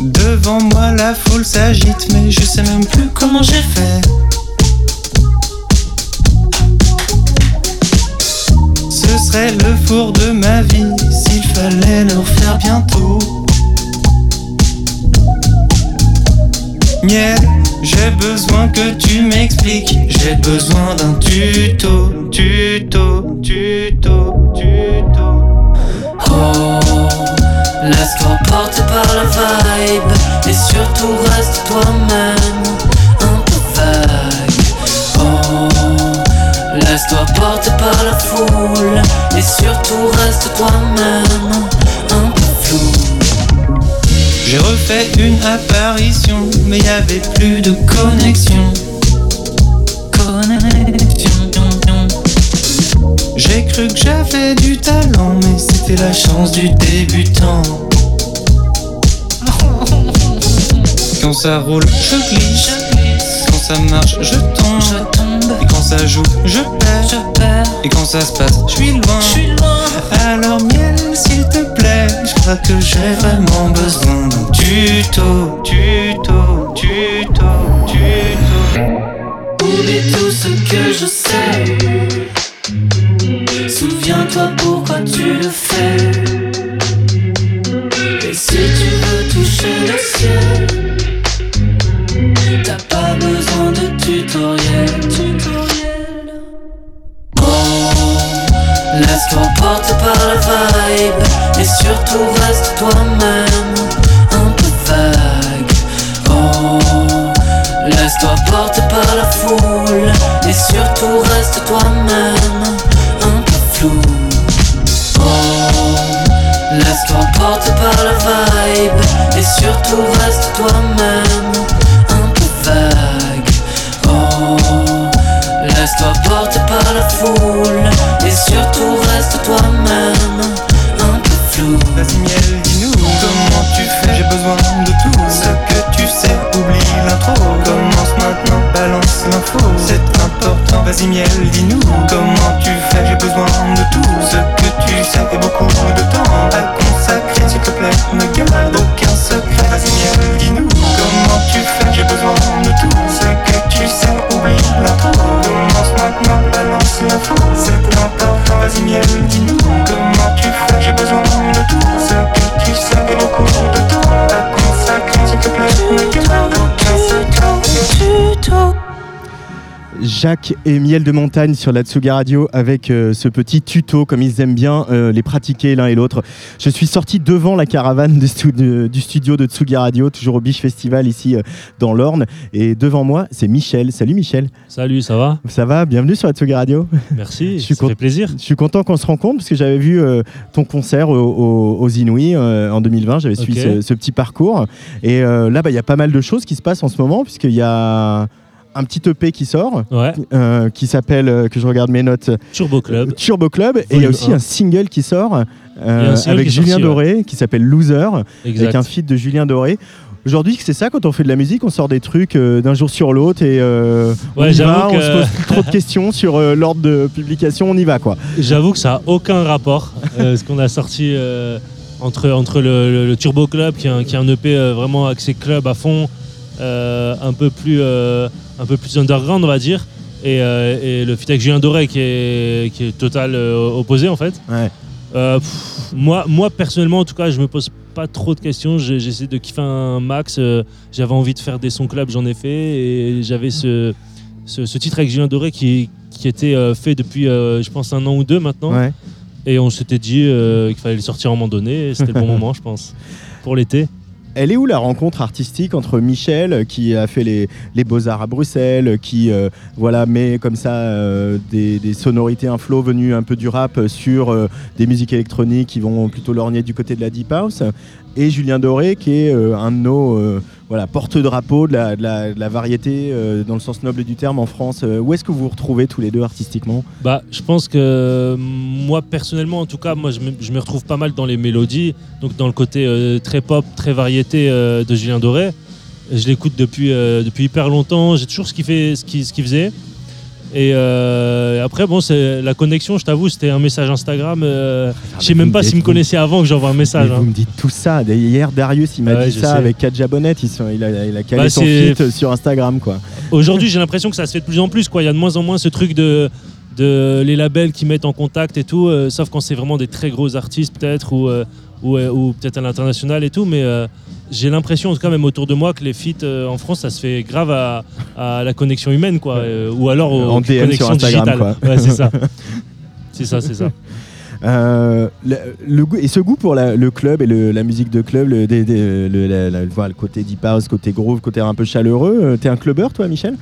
Speaker 3: Devant moi la foule s'agite, mais je sais même plus comment j'ai fait. Ce serait le four de ma vie s'il fallait le refaire bientôt. Miel, j'ai besoin que tu m'expliques. J'ai besoin d'un tuto, tuto, tuto, tuto.
Speaker 5: Oh, laisse-toi porter par la vibe et surtout reste toi-même, un peu vague. Oh, laisse-toi porter par la foule et surtout reste toi-même, un peu flou.
Speaker 3: J'ai refait une apparition, mais y avait plus de connexion. Connexion. J'ai cru que j'avais du talent, mais c'était la chance du débutant. Quand ça roule, je glisse. Quand ça marche, je tombe. Et quand ça joue, je perds. Et quand ça se passe, je suis loin. Alors miel, s'il te plaît, je crois que j'ai vraiment besoin d'un tuto, tuto, tuto, tuto.
Speaker 5: Oublie tout ce que je sais. Souviens-toi pourquoi tu le fais. Et si tu veux toucher le ciel, t'as pas besoin de tutoriel. tutoriel. Oh, laisse-toi porter par la et surtout reste toi-même, un peu vague. Oh, laisse-toi porter par la foule et surtout reste toi-même, un peu flou. Oh, laisse-toi porter par la vibe et surtout reste toi-même, un peu vague. Oh, laisse-toi porter par la foule et surtout reste toi-même.
Speaker 3: Vas-y miel, dis-nous. Comment tu fais, j'ai besoin de tout. Ce que tu sais, oublie l'intro. Commence maintenant, balance l'info. C'est important, vas-y miel, dis-nous. Comment tu fais, j'ai besoin de tout. Ce que tu sais et beaucoup de temps. À consacrer S'il te plaît, ne garde aucun secret. Vas-y miel, dis-nous. Comment tu fais, j'ai besoin de tout. Ce que tu sais, oublie l'intro Commence maintenant, balance l'info C'est important, vas-y miel, dis-nous comment tu fais, j'ai besoin de tout
Speaker 1: Jacques et Miel de Montagne sur la Tsuga Radio avec euh, ce petit tuto, comme ils aiment bien euh, les pratiquer l'un et l'autre. Je suis sorti devant la caravane de stu- de- du studio de Tsuga Radio, toujours au Biche Festival ici euh, dans l'Orne. Et devant moi, c'est Michel. Salut Michel.
Speaker 6: Salut, ça va?
Speaker 1: Ça va Bienvenue sur la Tsuga Radio.
Speaker 6: Merci,
Speaker 1: Je suis
Speaker 6: ça
Speaker 1: content.
Speaker 6: fait plaisir.
Speaker 1: Je suis content qu'on se rencontre parce que j'avais vu ton concert au- au- aux Inouïs en 2020. J'avais suivi ce, ce petit parcours. Et là, bah, il y a pas mal de choses qui se passent en ce moment puisqu'il y a un petit EP qui sort.
Speaker 6: Ouais,
Speaker 1: euh, qui s'appelle, euh, que je regarde mes notes,
Speaker 6: Turbo Club.
Speaker 1: Turbo Club. Et il y a aussi
Speaker 6: un.
Speaker 1: un single qui sort euh,
Speaker 6: single
Speaker 1: avec
Speaker 6: qui
Speaker 1: Julien
Speaker 6: sorti, ouais.
Speaker 1: Doré qui s'appelle Loser,
Speaker 6: Exact.
Speaker 1: avec un feat de Julien Doré. Aujourd'hui, c'est ça quand on fait de la musique, on sort des trucs euh, d'un jour sur l'autre et euh, on
Speaker 6: Ouais,
Speaker 1: y on se pose trop de questions sur euh, l'ordre de publication, on y va quoi.
Speaker 6: J'avoue que ça n'a aucun rapport. euh, ce qu'on a sorti euh, entre, entre le, le- le Turbo Club, qui est un, qui est un EP euh, vraiment axé club à fond, euh, un, peu plus, euh, un peu plus underground, on va dire. Et, euh, et le feat avec Julien Doré, qui est, qui est total euh, opposé en fait.
Speaker 1: Ouais.
Speaker 6: Euh, pff, moi, moi, personnellement, en tout cas, je me pose pas trop de questions. J'essaie de kiffer un max. Euh, J'avais envie de faire des sons club, j'en ai fait. Et j'avais ce, ce, ce titre avec Julien Doré qui, qui était euh, fait depuis, euh, je pense, un an ou deux maintenant.
Speaker 1: Ouais.
Speaker 6: Et on s'était dit euh, qu'il fallait le sortir à un moment donné. et C'était le bon moment, je pense, pour l'été.
Speaker 1: Elle est où la rencontre artistique entre Michel, euh, qui a fait les, Beaux-Arts à Bruxelles, qui euh, voilà, met comme ça euh, des, sonorités, un flow venu un peu du rap euh, sur euh, des musiques électroniques qui vont plutôt lorgner du côté de la Deep House, et Julien Doré, qui est euh, un de nos euh, voilà, porte-drapeaux de la, variété euh, dans le sens noble du terme en France. Où est-ce que vous vous retrouvez tous les deux artistiquement?
Speaker 6: Bah, je pense que moi personnellement, en tout cas, moi je me, retrouve pas mal dans les mélodies, donc dans le côté très pop, très variété de Julien Doré. Je l'écoute depuis, depuis hyper longtemps. J'ai toujours ce qu'il fait, ce ce qu'il faisait. Et euh, après, bon, c'est la connexion, je t'avoue, c'était un message Instagram. euh, je sais même pas s'il me connaissait avant que j'envoie un message. Hein.
Speaker 1: Vous me dites tout ça. Hier, Darius, il m'a
Speaker 6: Ouais,
Speaker 1: dit ça
Speaker 6: sais.
Speaker 1: avec Kadja Bonnet. Il, a, il a calé
Speaker 6: Bah,
Speaker 1: son feat sur Instagram, quoi.
Speaker 6: Aujourd'hui, j'ai l'impression que ça se fait de plus en plus. Quoi. Il y a de moins en moins ce truc de, de les labels qui mettent en contact et tout, euh, sauf quand c'est vraiment des très gros artistes peut-être ou, ou, euh, ou peut-être à l'international et tout. Mais euh, j'ai l'impression, en tout cas même autour de moi, que les feats euh, en France, ça se fait grave à, à la connexion humaine, quoi, euh, ou alors aux
Speaker 1: En DM sur
Speaker 6: connexions
Speaker 1: Instagram,
Speaker 6: digitales.
Speaker 1: quoi.
Speaker 6: Ouais, c'est ça. C'est ça, c'est ça.
Speaker 1: Euh, le, le goût- et ce goût pour la- le club et le- la musique de club, le, des- des- le- la- la- voilà, le côté deep house, côté groove, côté un peu chaleureux. euh, T'es un clubbeur, toi, Michel?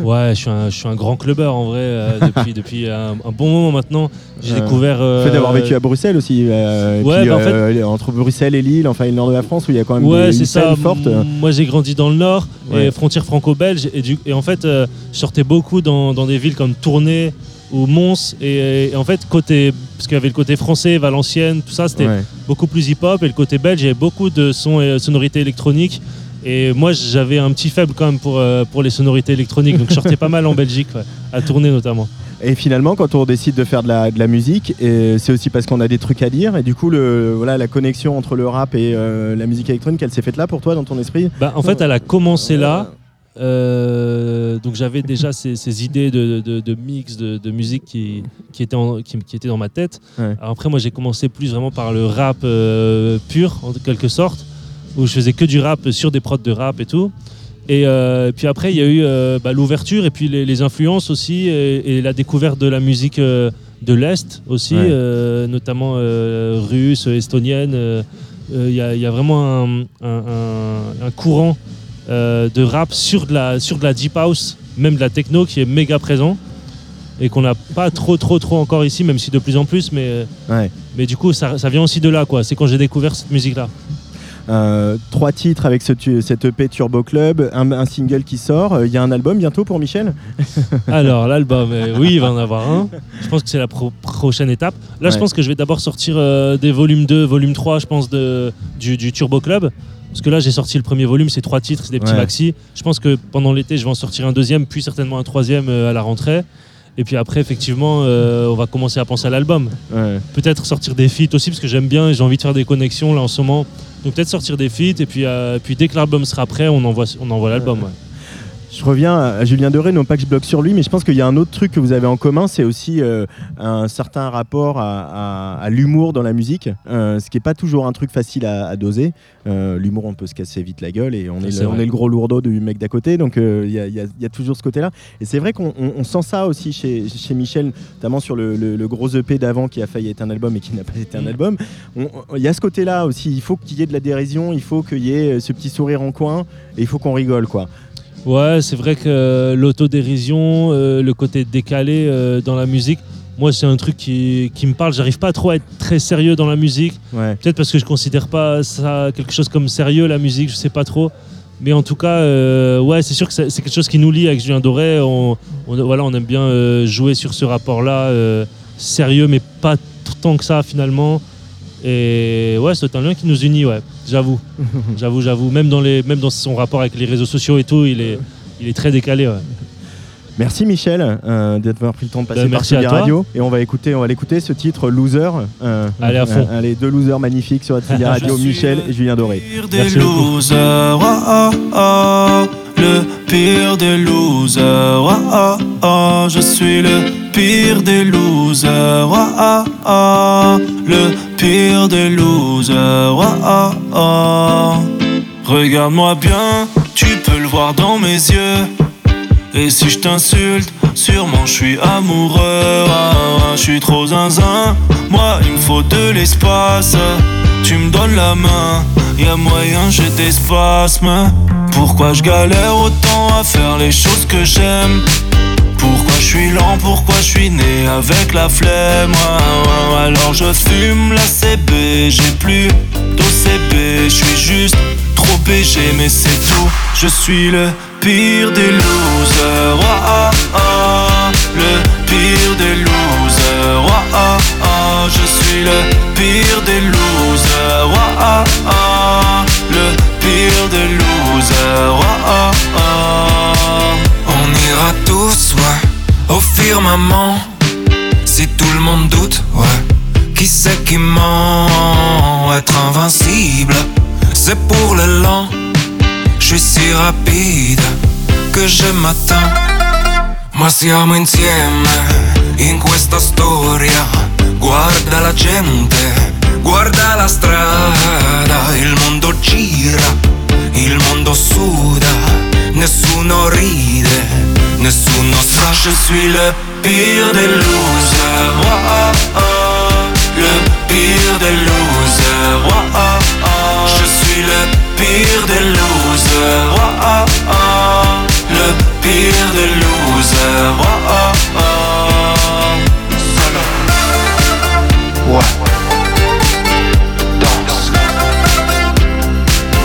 Speaker 6: Ouais, je suis un, je suis un grand clubbeur en vrai euh, depuis, depuis un, un bon moment maintenant. J'ai découvert.
Speaker 1: Le fait d'avoir vécu à Bruxelles aussi.
Speaker 6: ouais,
Speaker 1: puis,
Speaker 6: bah, en fait-
Speaker 1: entre Bruxelles et Lille, enfin, le nord de la France, où il y a quand même
Speaker 6: Ouais,
Speaker 1: des, une
Speaker 6: ça.
Speaker 1: forte.
Speaker 6: Moi, j'ai grandi dans le Nord,
Speaker 1: Ouais.
Speaker 6: et frontière franco-belge. Et, en fait, je sortais beaucoup dans, dans des villes comme Tournai ou Mons. Et, et en fait, côté, parce qu'il y avait le côté français, Valenciennes, tout ça, c'était
Speaker 1: Ouais.
Speaker 6: beaucoup plus hip-hop. Et le côté belge, il y avait beaucoup de sons et sonorités électroniques. Et moi, j'avais un petit faible quand même pour, euh, pour les sonorités électroniques. Donc, je sortais pas mal en Belgique, ouais, à tourner notamment.
Speaker 1: Et finalement, quand on décide de faire de la, de la musique, et c'est aussi parce qu'on a des trucs à dire. Et du coup, le, voilà, la connexion entre le rap et euh, la musique électronique, elle s'est faite là pour toi, dans ton esprit?
Speaker 6: Bah, en fait, elle a commencé là. Euh, donc j'avais déjà ces, ces idées de, de- de mix, de, de musique qui, qui, étaient en- qui, qui étaient dans ma tête.
Speaker 1: Ouais.
Speaker 6: Alors après, moi, j'ai commencé plus vraiment par le rap euh, pur, en quelque sorte, où je faisais que du rap sur des prods de rap et tout. Et euh, puis après, il y a eu bah, l'ouverture et puis les, les influences aussi et, et la découverte de la musique de l'Est aussi,
Speaker 1: Ouais.
Speaker 6: notamment russe, estonienne. Il y, a- il y a vraiment un, un- un- un courant euh, de rap sur de, la, sur de la deep house, même de la techno qui est méga présent et qu'on n'a pas trop trop trop encore ici, même si de plus en plus, mais, euh,
Speaker 1: Ouais.
Speaker 6: mais du coup ça, ça vient aussi de là, quoi. C'est quand j'ai découvert cette musique-là.
Speaker 1: Euh, trois titres avec ce cette EP Turbo Club, un, un single qui sort. Euh, Il y a un album bientôt pour Michel?
Speaker 6: Alors l'album, euh, oui, il va en avoir un. Je pense que c'est la pro- prochaine étape. Là, je pense que je vais d'abord sortir des volumes 2, volume 3, je pense, de, du, du Turbo Club. Parce que là, j'ai sorti le premier volume, c'est trois titres, c'est des petits
Speaker 1: Ouais.
Speaker 6: maxi. Je pense que pendant l'été, je vais en sortir un deuxième, puis certainement un troisième euh, à la rentrée. Et puis après, effectivement, euh, on va commencer à penser à l'album.
Speaker 1: Ouais.
Speaker 6: Peut-être sortir des feats aussi, parce que j'aime bien et j'ai envie de faire des connexions là en ce moment. Donc peut-être sortir des feats, et puis, euh, puis dès que l'album sera prêt, on envoie, on envoie l'album. ouais.
Speaker 1: Je reviens à Julien Doré, non pas que je bloque sur lui, mais je pense qu'il y a un autre truc que vous avez en commun, c'est aussi euh, un certain rapport à, à- à l'humour dans la musique, euh, ce qui n'est pas toujours un truc facile à, à doser. Euh, l'humour, on peut se casser vite la gueule et on est, le, on
Speaker 6: vrai.
Speaker 1: est le gros lourdeau du mec d'à côté, donc il y, a- y y toujours ce côté-là. Et c'est vrai qu'on on- on sent ça aussi chez, chez Michel, notamment sur le, le- le gros EP d'avant qui a failli être un album et qui n'a pas été un
Speaker 6: Mm.
Speaker 1: album. Il y a ce côté-là aussi, il faut qu'il y ait de la dérision, il faut qu'il y ait ce petit sourire en coin et il faut qu'on rigole, quoi.
Speaker 6: Ouais, c'est vrai que l'autodérision, euh, le côté décalé euh, dans la musique, moi c'est un truc qui, qui me parle. J'arrive pas trop à être très sérieux dans la musique.
Speaker 1: Ouais.
Speaker 6: Peut-être parce que je considère pas ça quelque chose comme sérieux la musique, je sais pas trop. Mais en tout cas, euh, ouais, c'est sûr que c'est quelque chose qui nous lie avec Julien Doré. On, on- voilà, on aime bien euh, jouer sur ce rapport-là, euh, sérieux, mais pas tant que ça finalement. Et ouais, c'est un lien qui nous unit, ouais, j'avoue. j'avoue, j'avoue. Même dans, les, même dans son rapport avec les réseaux sociaux et tout, il est, il est très décalé. Ouais.
Speaker 1: Merci Michel euh, d'avoir pris le temps de passer
Speaker 6: Ben,
Speaker 1: par
Speaker 6: toi.
Speaker 1: Radio et on va écouter on va l'écouter ce titre Loser euh,
Speaker 6: Allez, à fond.
Speaker 1: allez deux losers magnifiques sur Tsugi Radio Michel et Julien Doré
Speaker 7: pire des
Speaker 6: Merci
Speaker 7: losers, ah, ah, ah. le pire des losers, je suis le pire des losers, le pire des losers, ah, ah, ah. regarde-moi bien, tu peux le voir dans mes yeux. Et si je t'insulte, sûrement je suis amoureux. Je suis trop zinzin. Moi, il me faut de l'espace. Tu me donnes la main, y a moyen j'ai des spasmes. Pourquoi je galère autant à faire les choses que j'aime? Pourquoi je suis lent, pourquoi je suis né avec la flemme? Alors je fume la CB, j'ai plus d'OCB Je suis juste trop BG mais c'est tout. Je suis le pire des losers. Le pire des losers. Je suis le pire des losers. Le pire des losers
Speaker 8: maman. Si tout le monde doute, ouais. Qui c'est qui ment Être invincible, c'est pour le lent. Je suis si rapide che je m'attends. Ma siamo insieme in questa storia. Guarda la gente, guarda la strada. Il mondo gira, il mondo suda. Nessuno ride, nessuno sa. Je suis le pire des losers. Oh, oh, oh. Le pire des losers. Oh. Je suis le pire des losers. Le pire des losers. Ouais.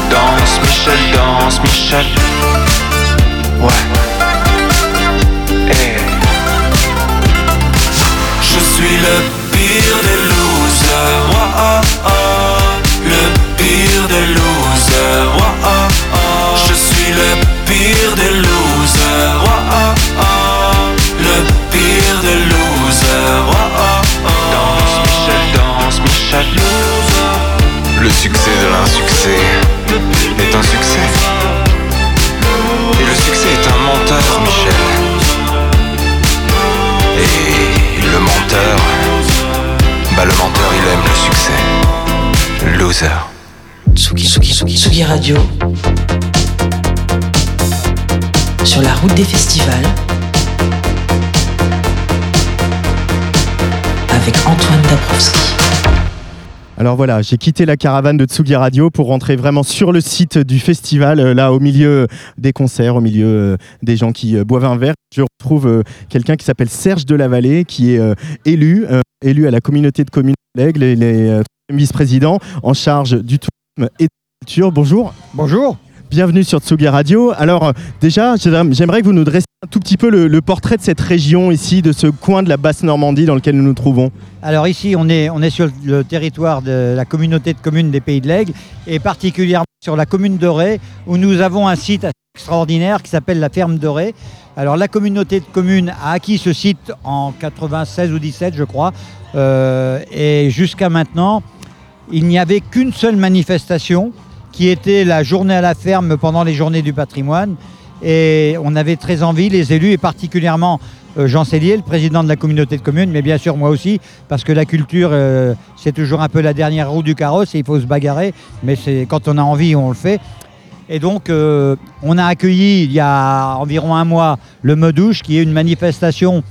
Speaker 8: Danse, Michel, danse, Michel. Ouais. Le pire des losers. Oh, oh, oh. Le pire des losers. Oh, oh, oh. Je suis le pire des losers. Oh, oh, oh. Le pire des losers. Danse, Michel, danse, Michel. Le succès de l'insuccès Loser.
Speaker 9: Tsugi, Tsugi, Tsugi, Tsugi Radio. Sur la route des festivals. Avec Antoine Dabrowski.
Speaker 1: Alors voilà, j'ai quitté la caravane de Tsugi Radio pour rentrer vraiment sur le site du festival, euh, là au milieu des concerts, au milieu euh, des gens qui euh, boivent un verre. Je retrouve euh, quelqu'un qui s'appelle Serge Delavallée, qui est euh, élu, euh, élu à la communauté de communes de l'Aigle, il est euh, vice-président en charge du tourisme et de la culture. Bonjour.
Speaker 10: Bonjour.
Speaker 1: Bienvenue sur Tsugi Radio. Alors euh, déjà, j'aimerais que vous nous dressiez un tout petit peu le, le portrait de cette région ici, de ce coin de la basse Normandie dans lequel nous nous trouvons.
Speaker 10: Alors ici, on est, on est sur le territoire de la communauté de communes des Pays de l'Aigle et particulièrement sur la commune de Ré où nous avons un site assez extraordinaire qui s'appelle la ferme de Ré. Alors la communauté de communes a acquis ce site en 96 ou 17 je crois Euh, et jusqu'à maintenant il n'y avait qu'une seule manifestation qui était la journée à la ferme pendant les journées du patrimoine et on avait très envie, les élus et particulièrement euh, Jean Cellier, le président de la communauté de communes, mais bien sûr moi aussi, parce que la culture, euh, c'est toujours un peu la dernière roue du carrosse et il faut se bagarrer, mais c'est quand on a envie, on le fait. Et donc, euh, on a accueilli il y a environ un mois le Medouche, qui est une manifestation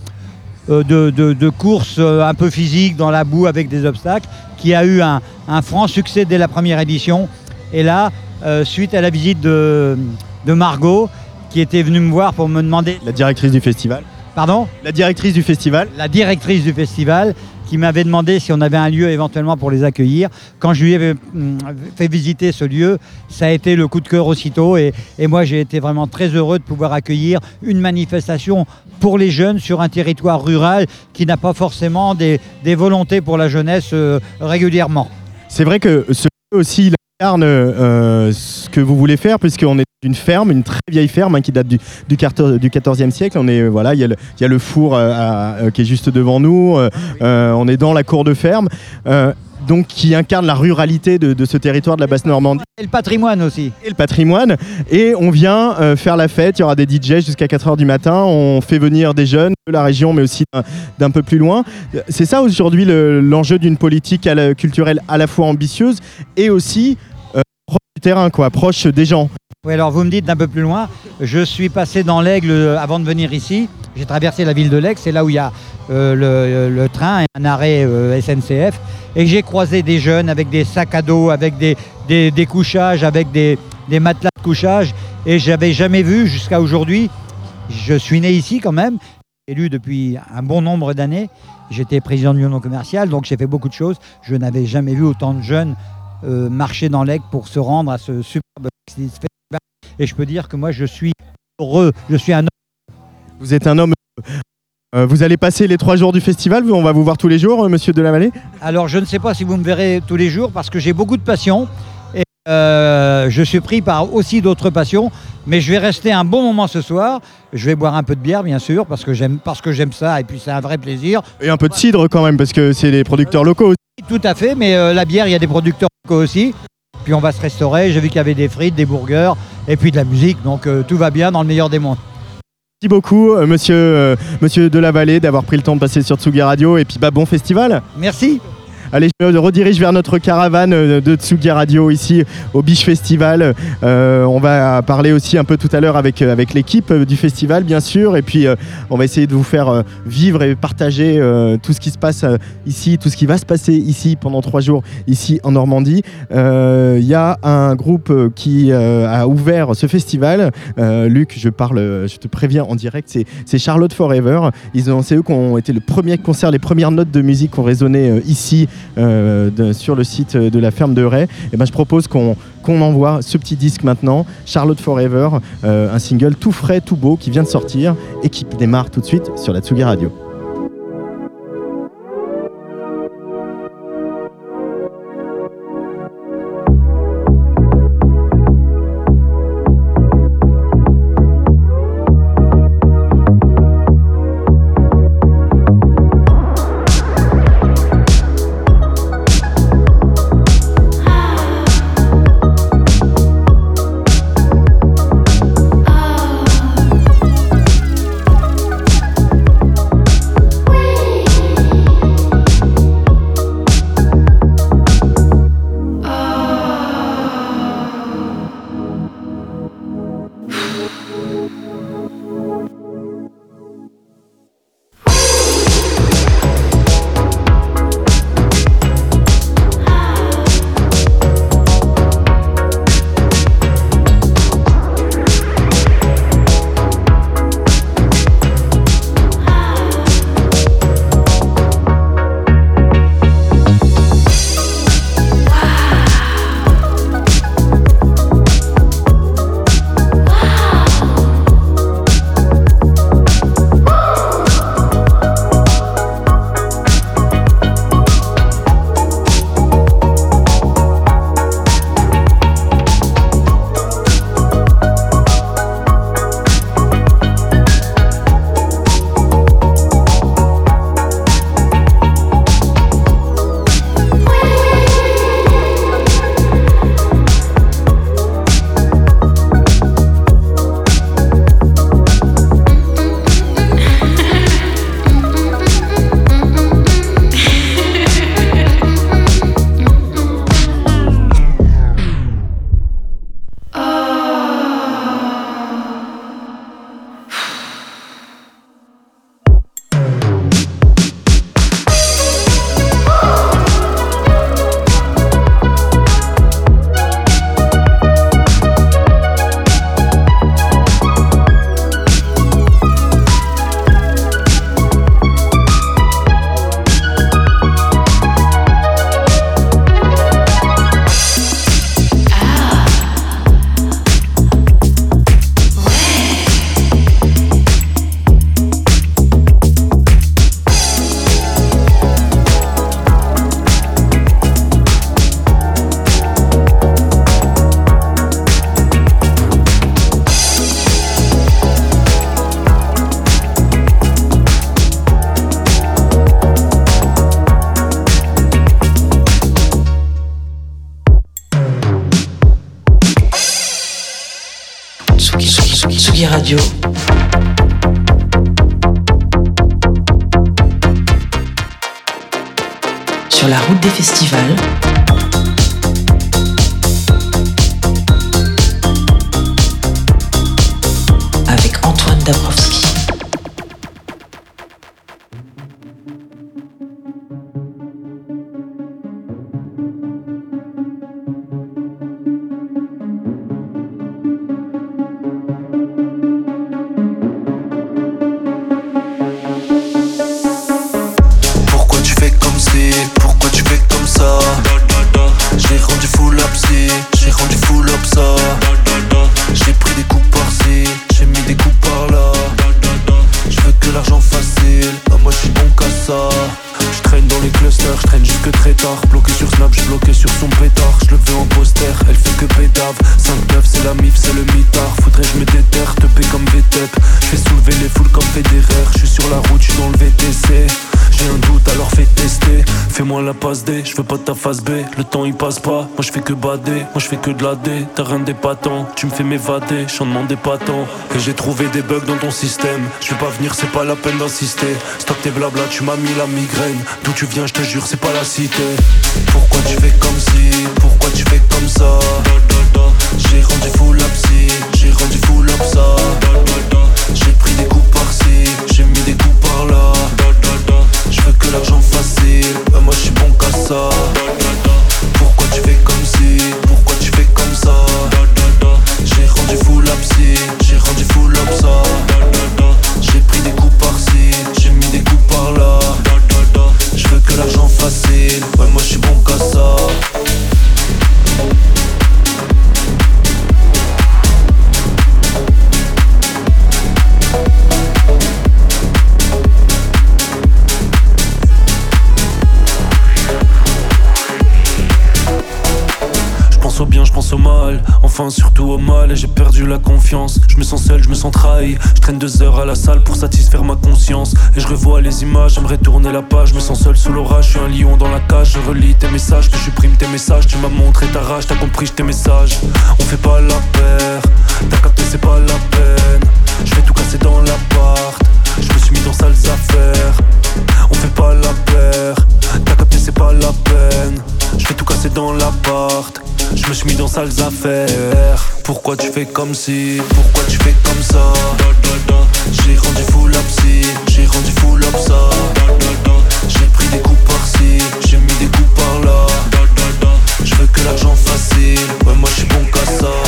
Speaker 10: de, de, course un peu physique dans la boue avec des obstacles, qui a eu un, un franc succès dès la première édition. Et là, euh, suite à la visite de, de Margot, qui était venue me voir pour me demander...
Speaker 1: La directrice du festival.
Speaker 10: Pardon?
Speaker 1: La directrice du festival.
Speaker 10: la directrice du festival qui m'avait demandé si on avait un lieu éventuellement pour les accueillir. Quand je lui avais hum, fait visiter ce lieu, ça a été le coup de cœur aussitôt et, et moi j'ai été vraiment très heureux de pouvoir accueillir une manifestation pour les jeunes sur un territoire rural qui n'a pas forcément des, des volontés pour la jeunesse euh, régulièrement.
Speaker 1: C'est vrai que ce lieu aussi il incarne euh, ce que vous voulez faire, puisqu'on est d'une ferme, une très vieille ferme hein, qui date du, du, 14, du 14e siècle. On est, euh, voilà, il y, a le- il y a le four euh, à- euh, qui est juste devant nous. euh, on est dans la cour de ferme. Donc qui incarne la ruralité de, de ce territoire de la basse Normandie
Speaker 10: Et le patrimoine aussi.
Speaker 1: et le patrimoine. Et on vient euh, faire la fête, il y aura des DJ jusqu'à 4h du matin, on fait venir des jeunes de la région mais aussi d'un- peu plus loin. C'est ça aujourd'hui le- l'enjeu d'une politique à la- culturelle à la fois ambitieuse et aussi euh, proche du terrain, quoi, proche des gens.
Speaker 10: Oui, alors vous me dites d'un peu plus loin, je suis passé dans l'Aigle euh, avant de venir ici. J'ai traversé la ville de l'Aigle, c'est là où il y a euh, le, le train un arrêt euh, SNCF. Et j'ai croisé des jeunes avec des sacs à dos, avec des, couchages, avec des, matelas de couchage. Et j'avais jamais vu jusqu'à aujourd'hui. Je suis né ici quand même, élu depuis un bon nombre d'années. J'étais président de l'Union commerciale, donc j'ai fait beaucoup de choses. Je n'avais jamais vu autant de jeunes euh, marcher dans l'Aigle pour se rendre à ce superbe. Et je peux dire que moi, je suis heureux. Je suis un homme.
Speaker 1: Vous êtes un homme. euh, vous allez passer les trois jours du festival, on va vous voir tous les jours, euh, monsieur Delavallée
Speaker 10: Alors, je ne sais pas si vous me verrez tous les jours parce que j'ai beaucoup de passion. Et Euh, je suis pris par aussi d'autres passions, mais je vais rester un bon moment ce soir. Je vais boire un peu de bière, bien sûr, parce que j'aime, parce que j'aime ça, et puis c'est un vrai plaisir.
Speaker 1: Et un peu de cidre quand même, parce que c'est les producteurs locaux.
Speaker 10: Tout à fait, mais la bière, il y a des producteurs locaux aussi. Puis on va se restaurer. J'ai vu qu'il y avait des frites, des burgers, et puis de la musique, donc euh, tout va bien dans le meilleur des mondes.
Speaker 1: Merci beaucoup, euh, monsieur, euh, monsieur Delavallée, d'avoir pris le temps de passer sur Tsugi Radio. Et puis, bah, bon festival.
Speaker 10: Merci.
Speaker 1: Allez, je me redirige vers notre caravane euh, de Tsugi Radio ici au Biche Festival. Euh, on va parler aussi un peu tout à l'heure avec, avec l'équipe euh, du festival, bien sûr. Et puis, on va essayer de vous faire vivre et partager tout ce qui se passe ici, tout ce qui va se passer ici pendant trois jours, ici en Normandie. Il y a un groupe qui a ouvert ce festival. Luc, je parle, je te préviens en direct, c'est c'est Charlotte Forever. Ils ont, c'est eux qui ont été le premier concert, les premières notes de musique qui ont résonné ici euh, sur le site de la ferme de Ray. Et ben, je propose qu'on qu'on envoie ce petit disque maintenant, Charlotte Forever, euh, un single tout frais, tout beau qui vient de sortir et qui démarre tout de suite sur la Tsugi Radio.
Speaker 11: Il passe pas, moi je fais que bader. Moi je fais que de la D, t'as rien d'épatant. Tu me fais m'évader, j'en demande des patents. Et j'ai trouvé des bugs dans ton système. Je vais pas venir, c'est pas la peine d'insister. Stop tes blabla, tu m'as mis la migraine. D'où tu viens, je te jure, c'est pas la cité. Pourquoi tu fais comme si, pourquoi tu fais comme ça? Surtout au mal et j'ai perdu la confiance. Je me sens seul, je me sens trahi. Je traîne deux heures à la salle pour satisfaire ma conscience. Et je revois les images, j'aimerais tourner la page. Je me sens seul sous l'orage, je suis un lion dans la cage. Je relis tes messages, je supprime tes messages. Tu m'as montré ta rage, t'as compris tes messages. On fait pas la paire, t'as capté, c'est pas la peine. Je vais tout casser dans l'appart, je me suis mis dans sales affaires. On fait pas la paire, t'as capté, c'est pas la peine. Je vais tout casser dans l'appart. Je me suis mis dans sales affaires. Pourquoi tu fais comme si Pourquoi tu fais comme ça? J'ai rendu fou la psy, j'ai rendu fou l'obsa. J'ai pris des coups par-ci, j'ai mis des coups par-là. Je veux que l'argent facile, ouais moi je suis bon qu'à ça.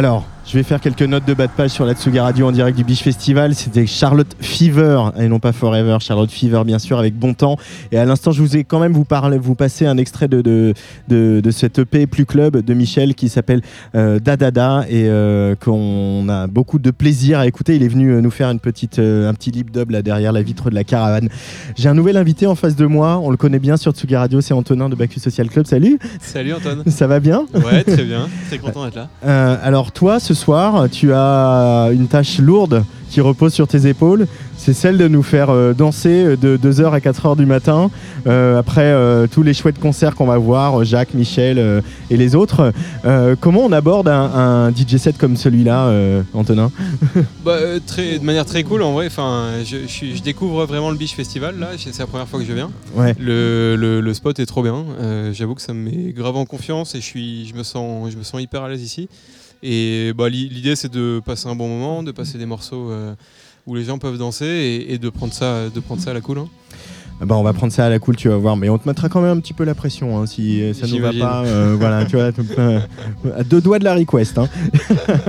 Speaker 1: Alors, je vais faire quelques notes de bas de page sur la Tsuga Radio en direct du Beach Festival. C'était Charlotte Fever et non pas Forever. Charlotte Fever, bien sûr, avec bon temps. Et à l'instant, je vous ai quand même vous, parler, vous passer un extrait de, de, de, de cette EP Plus Club de Michel qui s'appelle euh, Dadada et euh, qu'on a beaucoup de plaisir à écouter. Il est venu euh, nous faire une petite, euh, un petit lip dub là derrière la vitre de la caravane. J'ai un nouvel invité en face de moi. On le connaît bien sur Tsuga Radio. C'est Antonin de Bacchus Social Club. Salut.
Speaker 12: Salut Antoine.
Speaker 1: Ça va bien?
Speaker 12: Ouais, très bien. Très content d'être là.
Speaker 1: Alors toi, ce soir, tu as une tâche lourde qui repose sur tes épaules. C'est celle de nous faire euh, danser de 2h à 4h du matin, euh, après euh, tous les chouettes concerts qu'on va voir, Jacques, Michel euh, et les autres. Euh, comment on aborde un, un DJ set comme celui-là, euh, Antonin?
Speaker 12: Bah, euh, très, de manière très cool en vrai. Enfin, je, je suis- je découvre vraiment le Beach Festival là. C'est la première fois que je viens.
Speaker 1: Ouais.
Speaker 12: Le, le- le spot est trop bien. Euh, J'avoue que ça me met grave en confiance et je suis, je me sens, je me sens hyper à l'aise ici. Et bah, l'i- l'idée c'est de passer un bon moment, de passer des morceaux euh, où les gens peuvent danser et, et de prendre ça, de prendre ça à la cool. hein.
Speaker 1: Ah bah, on va prendre ça à la cool, tu vas voir, mais on te mettra quand même un petit peu la pression hein, si euh, ça nous va pas. euh, voilà, tu vois, euh, à deux doigts de la request. hein.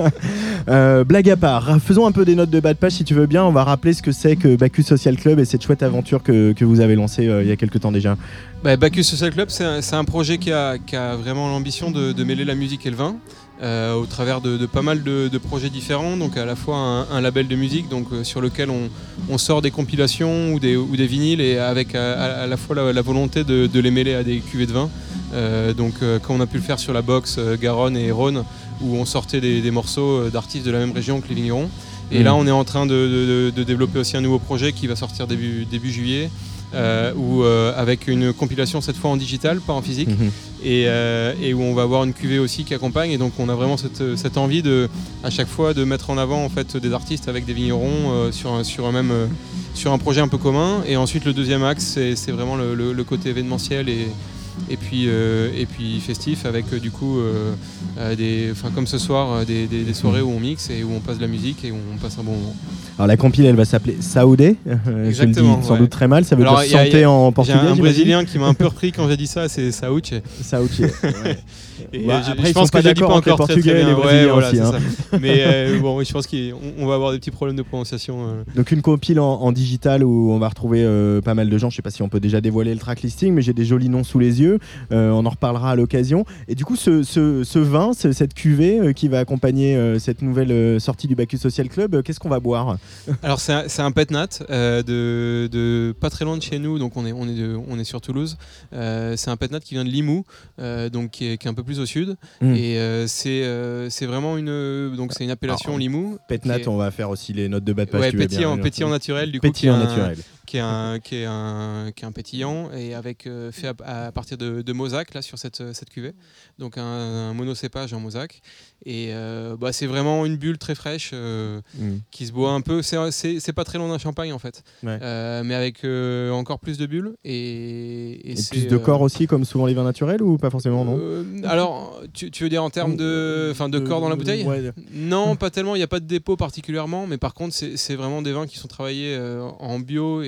Speaker 1: Euh, blague à part, faisons un peu des notes de bas de page si tu veux bien. On va rappeler ce que c'est que Bacchus Social Club et cette chouette aventure que, que vous avez lancée il y a quelques temps déjà.
Speaker 12: Bah, Bacchus Social Club, c'est un, projet qui a, qui a vraiment l'ambition de, de mêler la musique et le vin. Euh, au travers de, de pas mal de, de projets différents, donc à la fois un, un label de musique donc, euh, sur lequel on, on sort des compilations ou des, ou des vinyles et avec à, à- la fois la, la volonté de, de les mêler à des cuvées de vin. Euh, donc euh, comme on a pu le faire sur la box euh, Garonne et Rhône où on sortait des, des morceaux euh, d'artistes de la même région que les vignerons. Et
Speaker 1: Mhm.
Speaker 12: là on est en train de, développer aussi un nouveau projet qui va sortir début, début juillet. Euh, où, euh, avec une compilation cette fois en digital, pas en physique,
Speaker 1: Mhm.
Speaker 12: et, euh, et où on va avoir une cuvée aussi qui accompagne. Et donc on a vraiment cette, cette envie de, à chaque fois de mettre en avant en fait des artistes avec des vignerons sur, un, sur, un même, sur un projet un peu commun. Et ensuite le deuxième axe, c'est c'est vraiment le, le- le côté événementiel et, et, puis, euh, et puis festif avec euh, du coup, euh, des, enfin, comme ce soir, des, des- des soirées où on mixe et où on passe de la musique et où on passe un bon moment.
Speaker 1: Alors la compile, elle va s'appeler Saoudé. je le dis sans
Speaker 12: ouais.
Speaker 1: doute très mal. Ça veut
Speaker 12: Alors,
Speaker 1: dire
Speaker 12: il y a-
Speaker 1: santé
Speaker 12: il y a-
Speaker 1: en portugais.
Speaker 12: un Brésilien qui m'a un peu repris quand j'ai dit ça, c'est Saouche.
Speaker 1: Saouche. ouais.
Speaker 12: Et
Speaker 1: Bah,
Speaker 12: je-
Speaker 1: après,
Speaker 12: je pense que pas encore très,
Speaker 1: Portugais
Speaker 12: très
Speaker 1: et les
Speaker 12: bien. Ouais,
Speaker 1: Brésiliens
Speaker 12: voilà,
Speaker 1: aussi,
Speaker 12: c'est
Speaker 1: hein.
Speaker 12: ça. Mais euh, bon, je pense qu'on on va avoir des petits problèmes de prononciation. euh.
Speaker 1: Donc une compile en, en digital où on va retrouver euh, pas mal de gens. Je sais pas si on peut déjà dévoiler le track listing, mais j'ai des jolis noms sous les yeux. Euh, on en reparlera à l'occasion. Et du coup, ce, ce- ce vin, ce- cette cuvée euh, qui va accompagner euh, cette nouvelle sortie du Bacchus Social Club, qu'est-ce qu'on va boire?
Speaker 12: Alors c'est un, un pet nat de, de pas très loin de chez nous, donc on est, on est, de- on est sur Toulouse. C'est un pet nat qui vient de Limoux, donc qui est, qui est un peu plus au sud.
Speaker 1: Mm.
Speaker 12: Et c'est vraiment une, donc c'est une appellation
Speaker 1: Alors,
Speaker 12: Limoux. Qui est-
Speaker 1: on va faire aussi les notes de bas de page.
Speaker 12: Ouais, pétillant, naturel, du coup,
Speaker 1: Pétillant
Speaker 12: un-
Speaker 1: naturel.
Speaker 12: Qui est un, qui est un, qui est un pétillant et avec euh, fait à, partir de, de là sur cette, cette cuvée, donc un, un monocépage en mosaque. Et euh, bah, c'est vraiment une bulle très fraîche euh,
Speaker 1: Mm.
Speaker 12: qui se boit un peu. C'est- pas très loin d'un champagne en fait,
Speaker 1: Ouais.
Speaker 12: Euh, mais avec encore plus de bulles et,
Speaker 1: plus de corps aussi, comme souvent les vins naturels, ou pas forcément, non
Speaker 12: alors, tu, tu veux dire en termes de, enfin, de
Speaker 1: De-
Speaker 12: corps dans la bouteille?
Speaker 1: Ouais.
Speaker 12: Non, pas tellement. Il n'y a pas de dépôt particulièrement, mais par contre, c'est vraiment des vins qui sont travaillés en bio et,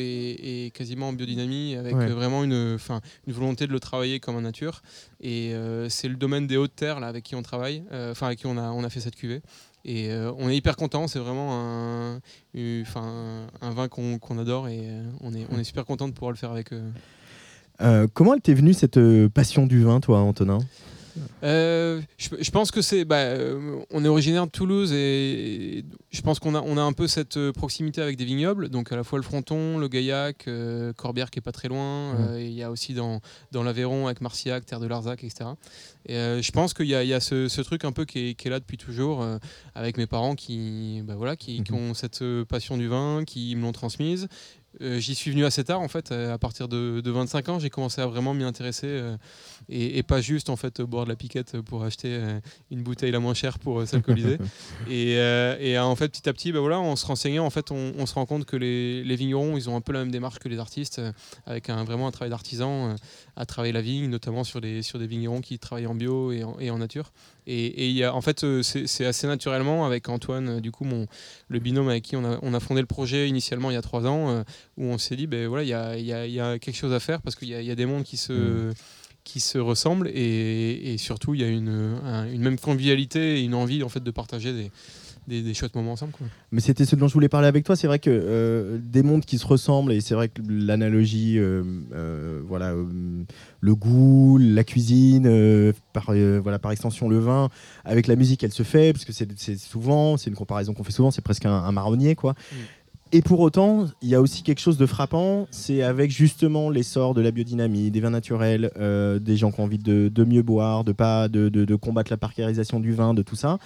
Speaker 12: et quasiment en biodynamie, avec
Speaker 1: Ouais.
Speaker 12: vraiment une, enfin, une volonté de le travailler comme en nature. Et euh, c'est le domaine des hautes terres là, avec qui on travaille, euh, enfin avec qui on a, on a fait cette cuvée. Et euh, on est hyper content. C'est vraiment un, vin qu'on adore et on est, super content de pouvoir le faire avec eux.
Speaker 1: Comment elle venue cette passion du vin, toi, Antonin?
Speaker 12: Euh, je, je pense que c'est. Bah, euh, on est originaire de Toulouse et, et je pense qu'on a, on a un peu cette euh, proximité avec des vignobles. Donc à la fois le Fronton, le Gaillac, euh, Corbière qui est pas très loin. et Il y a aussi dans, dans l'Aveyron avec Marciac, Terre de Larzac, etc. Et je pense qu'il y a, il y a ce, ce truc un peu qui est, qui est là depuis toujours avec mes parents qui, bah, voilà, qui, qui ont cette passion du vin, qui me l'ont transmise. J'y suis venu assez tard en fait, à partir de, de 25 ans, j'ai commencé à vraiment m'y intéresser et, et pas juste en fait boire de la piquette pour acheter euh, une bouteille la moins chère pour euh, s'alcooliser. et, euh, et, en fait petit à petit, bah, voilà, en se renseignant, en fait, on, on se rend compte que les, les vignerons, ils ont un peu la même démarche que les artistes, avec un, vraiment un travail d'artisan à travailler la vigne, notamment sur, les, sur des vignerons qui travaillent en bio et en, et en nature. Et, il y a, en fait, c'est assez naturellement avec Antoine, du coup, mon, le binôme avec qui on a, on a fondé le projet initialement il y a trois ans, euh, où on s'est dit, ben voilà, il y a, y a- y a quelque chose à faire parce qu'il y, y a des mondes qui se, qui se ressemblent et, et surtout il y a une, un- une même convivialité et une envie en fait de partager des, des, des chouettes moments ensemble. Quoi.
Speaker 1: Mais c'était ce dont je voulais parler avec toi. C'est vrai que euh, des mondes qui se ressemblent, et c'est vrai que l'analogie, euh, euh, voilà, le goût, la cuisine, par, voilà, par extension le vin, avec la musique, elle se fait, parce que c'est souvent, c'est une comparaison qu'on fait souvent, c'est presque un, un marronnier, quoi. Et pour autant, il y a aussi quelque chose de frappant, c'est avec justement l'essor de la biodynamie, des vins naturels, euh, des gens qui ont envie de, mieux boire, de pas de, combattre la parcérisation du vin, de tout ça.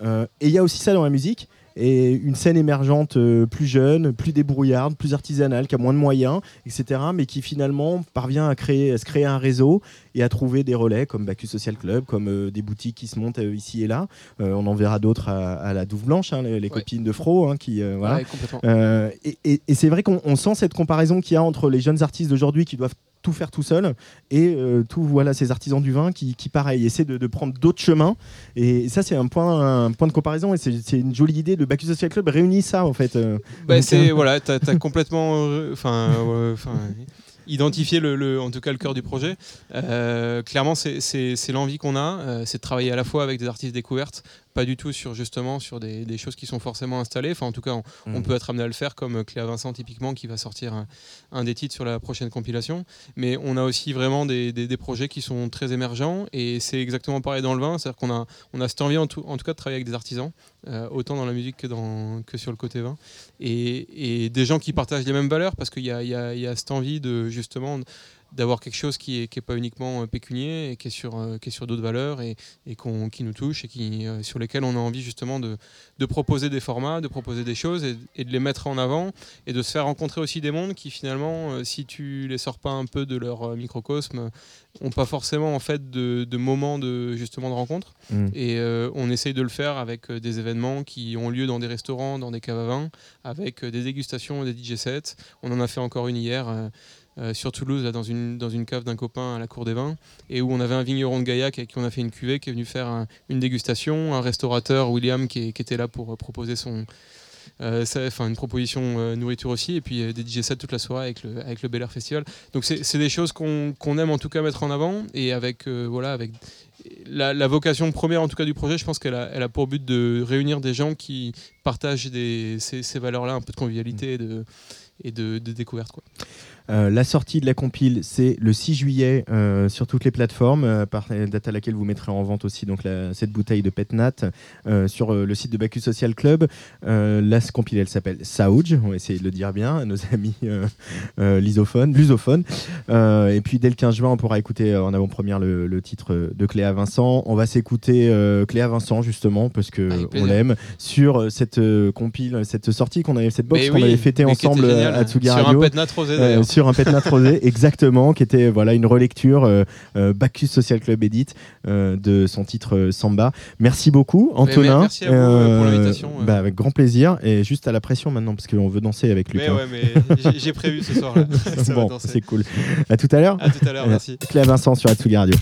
Speaker 1: Euh, et il y a aussi ça dans la musique. Et une scène émergente euh, plus jeune, plus débrouillarde, plus artisanale, qui a moins de moyens, etc. Mais qui finalement parvient à, créer, à se créer un réseau et à trouver des relais comme Bacchus Social Club, comme euh, des boutiques qui se montent euh, ici et là. On en verra d'autres à, à la Douve Blanche, hein, les, les copines de Fro, hein, qui voilà.
Speaker 12: Ouais,
Speaker 1: et et- et c'est vrai qu'on on sent cette comparaison qu'il y a entre les jeunes artistes d'aujourd'hui qui doivent tout faire tout seul et euh, tout voilà ces artisans du vin qui, qui pareil essaient de, de prendre d'autres chemins et ça c'est un point un point de comparaison et c'est une jolie idée le Bacchus Social Club réunit ça en fait euh.
Speaker 12: Bah, c'est
Speaker 1: euh,
Speaker 12: voilà, t'as as complètement, euh, enfin, euh, enfin, identifié le, le- en tout cas le cœur du projet. Euh, clairement, c'est- l'envie qu'on a, euh, c'est de travailler à la fois avec des artistes découvertes, pas du tout sur justement sur des, des choses qui sont forcément installées. Enfin, en tout cas, on, on
Speaker 1: Mm.
Speaker 12: peut être amené à le faire comme Cléa Vincent typiquement qui va sortir un, un des titres sur la prochaine compilation. Mais on a aussi vraiment des, des- des projets qui sont très émergents et c'est exactement pareil dans le vin, c'est-à-dire qu'on a on a cette envie en tout, en tout cas de travailler avec des artisans, euh, autant dans la musique que dans que sur le côté vin et, et des gens qui partagent les mêmes valeurs parce qu'il y a, y a- y a cette envie de justement d'avoir quelque chose qui est, qui est pas uniquement euh, pécunier et qui est sur, euh, qui est sur d'autres valeurs et, et qui nous touche et qui, euh, sur lesquelles on a envie justement de, de proposer des formats, de proposer des choses et, et de les mettre en avant et de se faire rencontrer aussi des mondes qui finalement, si tu les sors pas un peu de leur microcosme, ont pas forcément en fait de, de moments de justement de rencontre
Speaker 1: Mm.
Speaker 12: et euh, on essaye de le faire avec des événements qui ont lieu dans des restaurants, dans des caves à vin, avec des dégustations des DJ sets. On en a fait encore une hier. euh, sur Toulouse, dans, une, dans une cave d'un copain à la Cour des Vins, et où on avait un vigneron de Gaillac avec qui on a fait une cuvée qui est venu faire un- une dégustation, un restaurateur, William, qui, était là pour euh, proposer son, euh, une proposition euh, nourriture aussi, et puis euh, des toute la soirée avec le, avec le Bel Air Festival. Donc c'est des choses qu'on qu'on aime en tout cas mettre en avant, et avec, euh, voilà, avec la, vocation première en tout cas du projet, je pense qu'elle a, elle a pour but de réunir des gens qui partagent des, ces, ces valeurs-là, un peu de convivialité et de, et de découverte. Quoi.
Speaker 1: Euh, la sortie de la compile, c'est le 6 juillet euh, sur toutes les plateformes, euh, par date à laquelle vous mettrez en vente aussi donc la- cette bouteille de Petnat sur le site de Bacchus Social Club. La compile, elle s'appelle Saouj, on va essayer de le dire bien, à nos amis lisophones, lusophones. Et puis dès le 15 juin, on pourra écouter en avant-première le, le titre de Cléa Vincent. On va s'écouter Cléa Vincent justement parce que
Speaker 12: Avec
Speaker 1: on
Speaker 12: plaisir.
Speaker 1: l'aime sur cette compile, cette sortie qu'on avait, cette box qu'on
Speaker 12: oui,
Speaker 1: avait fêté
Speaker 12: mais qui
Speaker 1: ensemble à Tsugi
Speaker 12: Sur un. Petnat rosé.
Speaker 1: Sur un Petnat rosé, exactement, qui était voilà une relecture euh, euh, Bacchus Social Club Edit euh, de son titre Samba. Merci beaucoup, Antonin.
Speaker 12: merci à vous, pour l'invitation,
Speaker 1: bah, avec grand plaisir et juste à la pression maintenant parce qu'on veut danser avec
Speaker 12: Mais
Speaker 1: Lucas.
Speaker 12: ouais, mais j'ai- prévu ce soir là.
Speaker 1: Bon, c'est cool. À tout à l'heure.
Speaker 12: À tout à l'heure, merci.
Speaker 1: Cléa Vincent sur Atsugi Radio.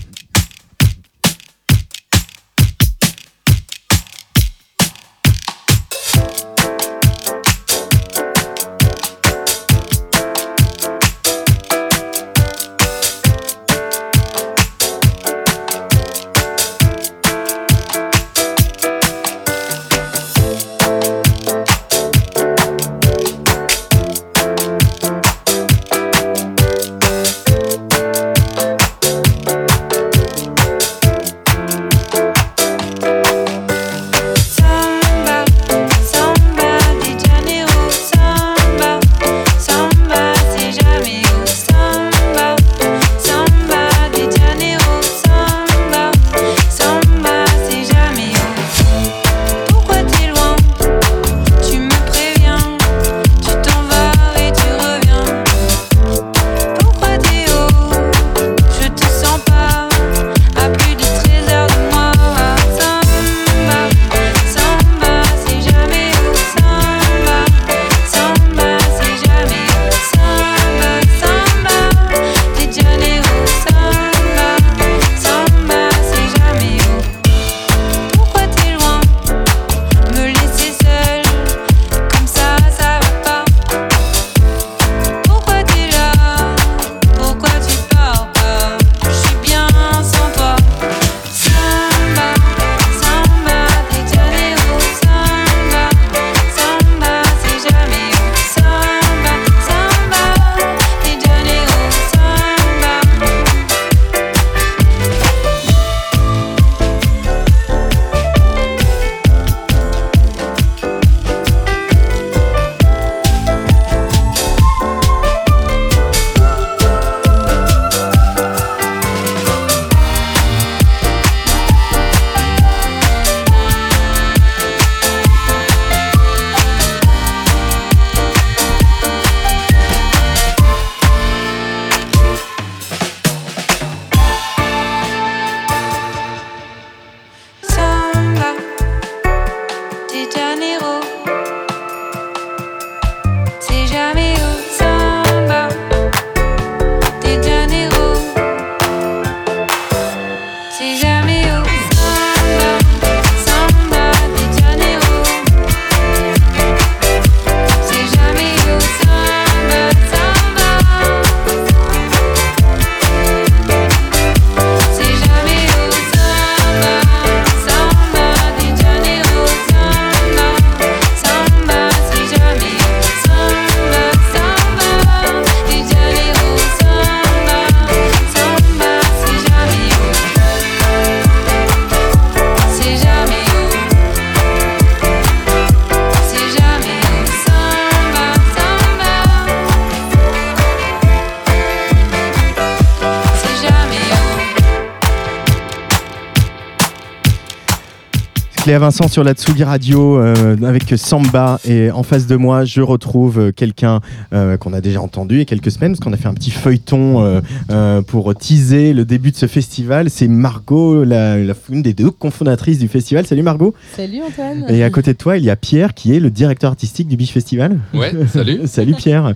Speaker 1: Cléa Vincent sur la Tsugi Radio euh, avec Samba et en face de moi je retrouve euh, quelqu'un euh, qu'on a déjà entendu il y a quelques semaines parce qu'on a fait un petit feuilleton euh, euh, pour teaser le début de ce festival. C'est Margot, la, la- une des deux cofondatrices du festival. Salut Margot.
Speaker 13: Salut Antoine.
Speaker 1: Et à côté de toi il y a Pierre qui est le directeur artistique du Beach Festival.
Speaker 14: Ouais, salut.
Speaker 1: salut Pierre.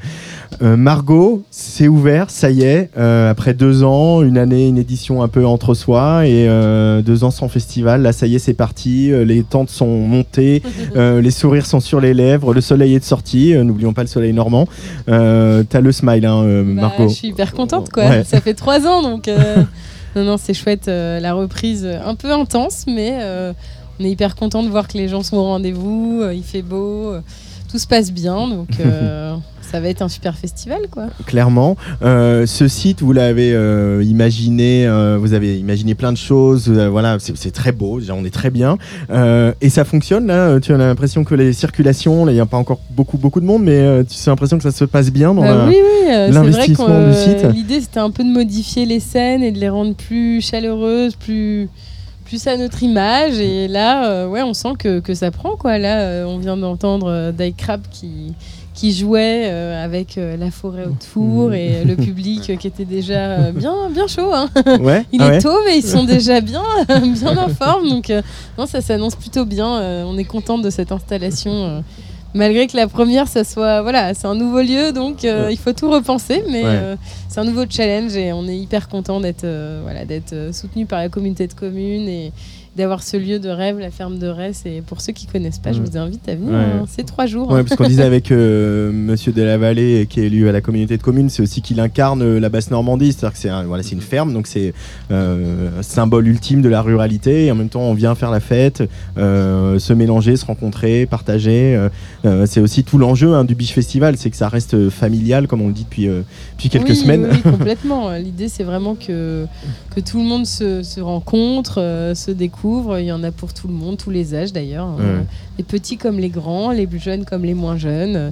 Speaker 1: Euh, Margot, c'est ouvert, ça y est, euh, après deux ans, une année, une édition un peu entre soi et euh, deux ans sans festival. Là, ça y est, c'est parti. Les tentes sont montées, euh, les sourires sont sur les lèvres, le soleil est de sortie. euh, N'oublions pas le soleil normand. Euh, T'as le smile, hein,
Speaker 13: Bah,
Speaker 1: Margot.
Speaker 13: je suis hyper contente quoi.
Speaker 1: Ouais.
Speaker 13: Ça fait trois ans donc. non non c'est chouette la reprise un peu intense mais on est hyper content de voir que les gens sont au rendez-vous. il fait beau, tout se passe bien donc euh, ça va être un super festival, quoi.
Speaker 1: clairement. Euh, ce site, vous l'avez euh, imaginé, vous avez imaginé plein de choses. voilà, c'est très beau. Déjà, on est très bien. Et ça fonctionne là. Tu as l'impression que les circulations, il n'y a pas encore beaucoup beaucoup de monde, mais tu as l'impression que ça se passe bien dans
Speaker 13: Bah
Speaker 1: la-
Speaker 13: oui,
Speaker 1: l'investissement du site.
Speaker 13: l'idée c'était un peu de modifier les scènes et de les rendre plus chaleureuses, plus, plus à notre image. Et là, euh, ouais, on sent que, que ça prend quoi. Là, euh, on vient d'entendre euh, Crab qui qui jouait euh, avec la forêt autour et le public qui était déjà bien bien chaud. hein.
Speaker 1: Ouais,
Speaker 13: Il
Speaker 1: ah
Speaker 13: est
Speaker 1: ouais.
Speaker 13: tôt, mais ils sont déjà bien bien en forme. Donc non, ça s'annonce plutôt bien. On est content de cette installation. Malgré que la première, ça soit voilà, c'est un nouveau lieu, donc euh,
Speaker 1: Ouais.
Speaker 13: il faut tout repenser, mais
Speaker 1: Ouais.
Speaker 13: euh, c'est un nouveau challenge et on est hyper content d'être euh, voilà, d'être euh, soutenu par la communauté de communes et d'avoir ce lieu de rêve, la ferme de Resse. Et pour ceux qui connaissent pas, je vous invite à venir.
Speaker 1: Ouais.
Speaker 13: hein. C'est trois jours.
Speaker 1: Ouais, parce qu'on disait avec euh, Monsieur de la Vallée, qui est élu à la communauté de communes, c'est aussi qu'il incarne euh, la basse Normandie. C'est-à-dire que c'est un- voilà, c'est une ferme, donc c'est euh, un symbole ultime de la ruralité. Et en même temps, on vient faire la fête, euh, se mélanger, se rencontrer, partager. euh, euh, c'est aussi tout l'enjeu hein, du Biche Festival, c'est que ça reste familial, comme on le dit depuis, euh, depuis quelques
Speaker 13: Oui,
Speaker 1: semaines.
Speaker 13: Oui, complètement. L'idée, c'est vraiment que, que tout le monde se, se rencontre, euh, se découvre. Il y en a pour tout le monde, tous les âges d'ailleurs.
Speaker 1: Ouais.
Speaker 13: les petits comme les grands, les plus jeunes comme les moins jeunes.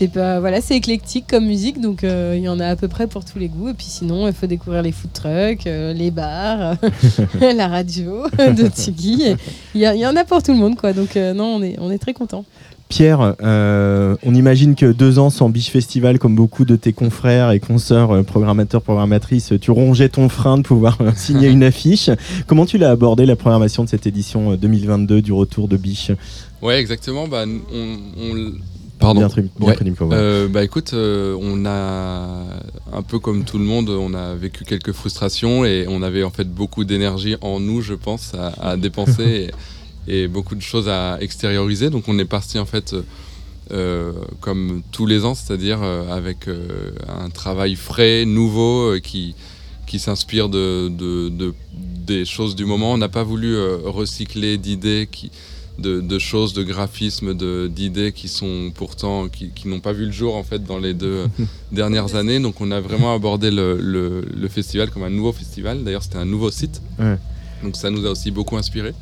Speaker 13: C'est pas voilà, c'est éclectique comme musique, donc euh, il y en a à peu près pour tous les goûts. Et puis sinon, il faut découvrir les food trucks, euh, les bars, la radio de Tsugi. Y, il y en a pour tout le monde, quoi. Donc euh, non, on est on est très content.
Speaker 1: Pierre, euh, on imagine que deux ans sans Biche Festival, comme beaucoup de tes confrères et consoeurs euh, programmateurs, programmatrices, tu rongeais ton frein de pouvoir euh, signer une affiche. Comment tu l'as abordé la programmation de cette édition euh, 2022 du retour de Biche
Speaker 14: Ouais, exactement. Bah, on, on Pardon.
Speaker 1: Bien bien
Speaker 14: Ouais.
Speaker 1: ouais.
Speaker 14: Euh, bah écoute, euh, on a un peu comme tout le monde, on a vécu quelques frustrations et on avait en fait beaucoup d'énergie en nous, je pense, à, à dépenser et, beaucoup de choses à extérioriser. Donc on est parti en fait euh, comme tous les ans, c'est-à-dire euh, avec euh, un travail frais, nouveau, euh, qui qui s'inspire de, de- de- des choses du moment. On n'a pas voulu euh, recycler d'idées qui de, de choses, de graphismes, de- d'idées qui sont pourtant qui, qui n'ont pas vu le jour en fait dans les deux dernières années. Donc on a vraiment abordé le, le- le festival comme un nouveau festival. D'ailleurs c'était un nouveau site.
Speaker 1: Ouais.
Speaker 14: Donc ça nous a aussi beaucoup inspiré.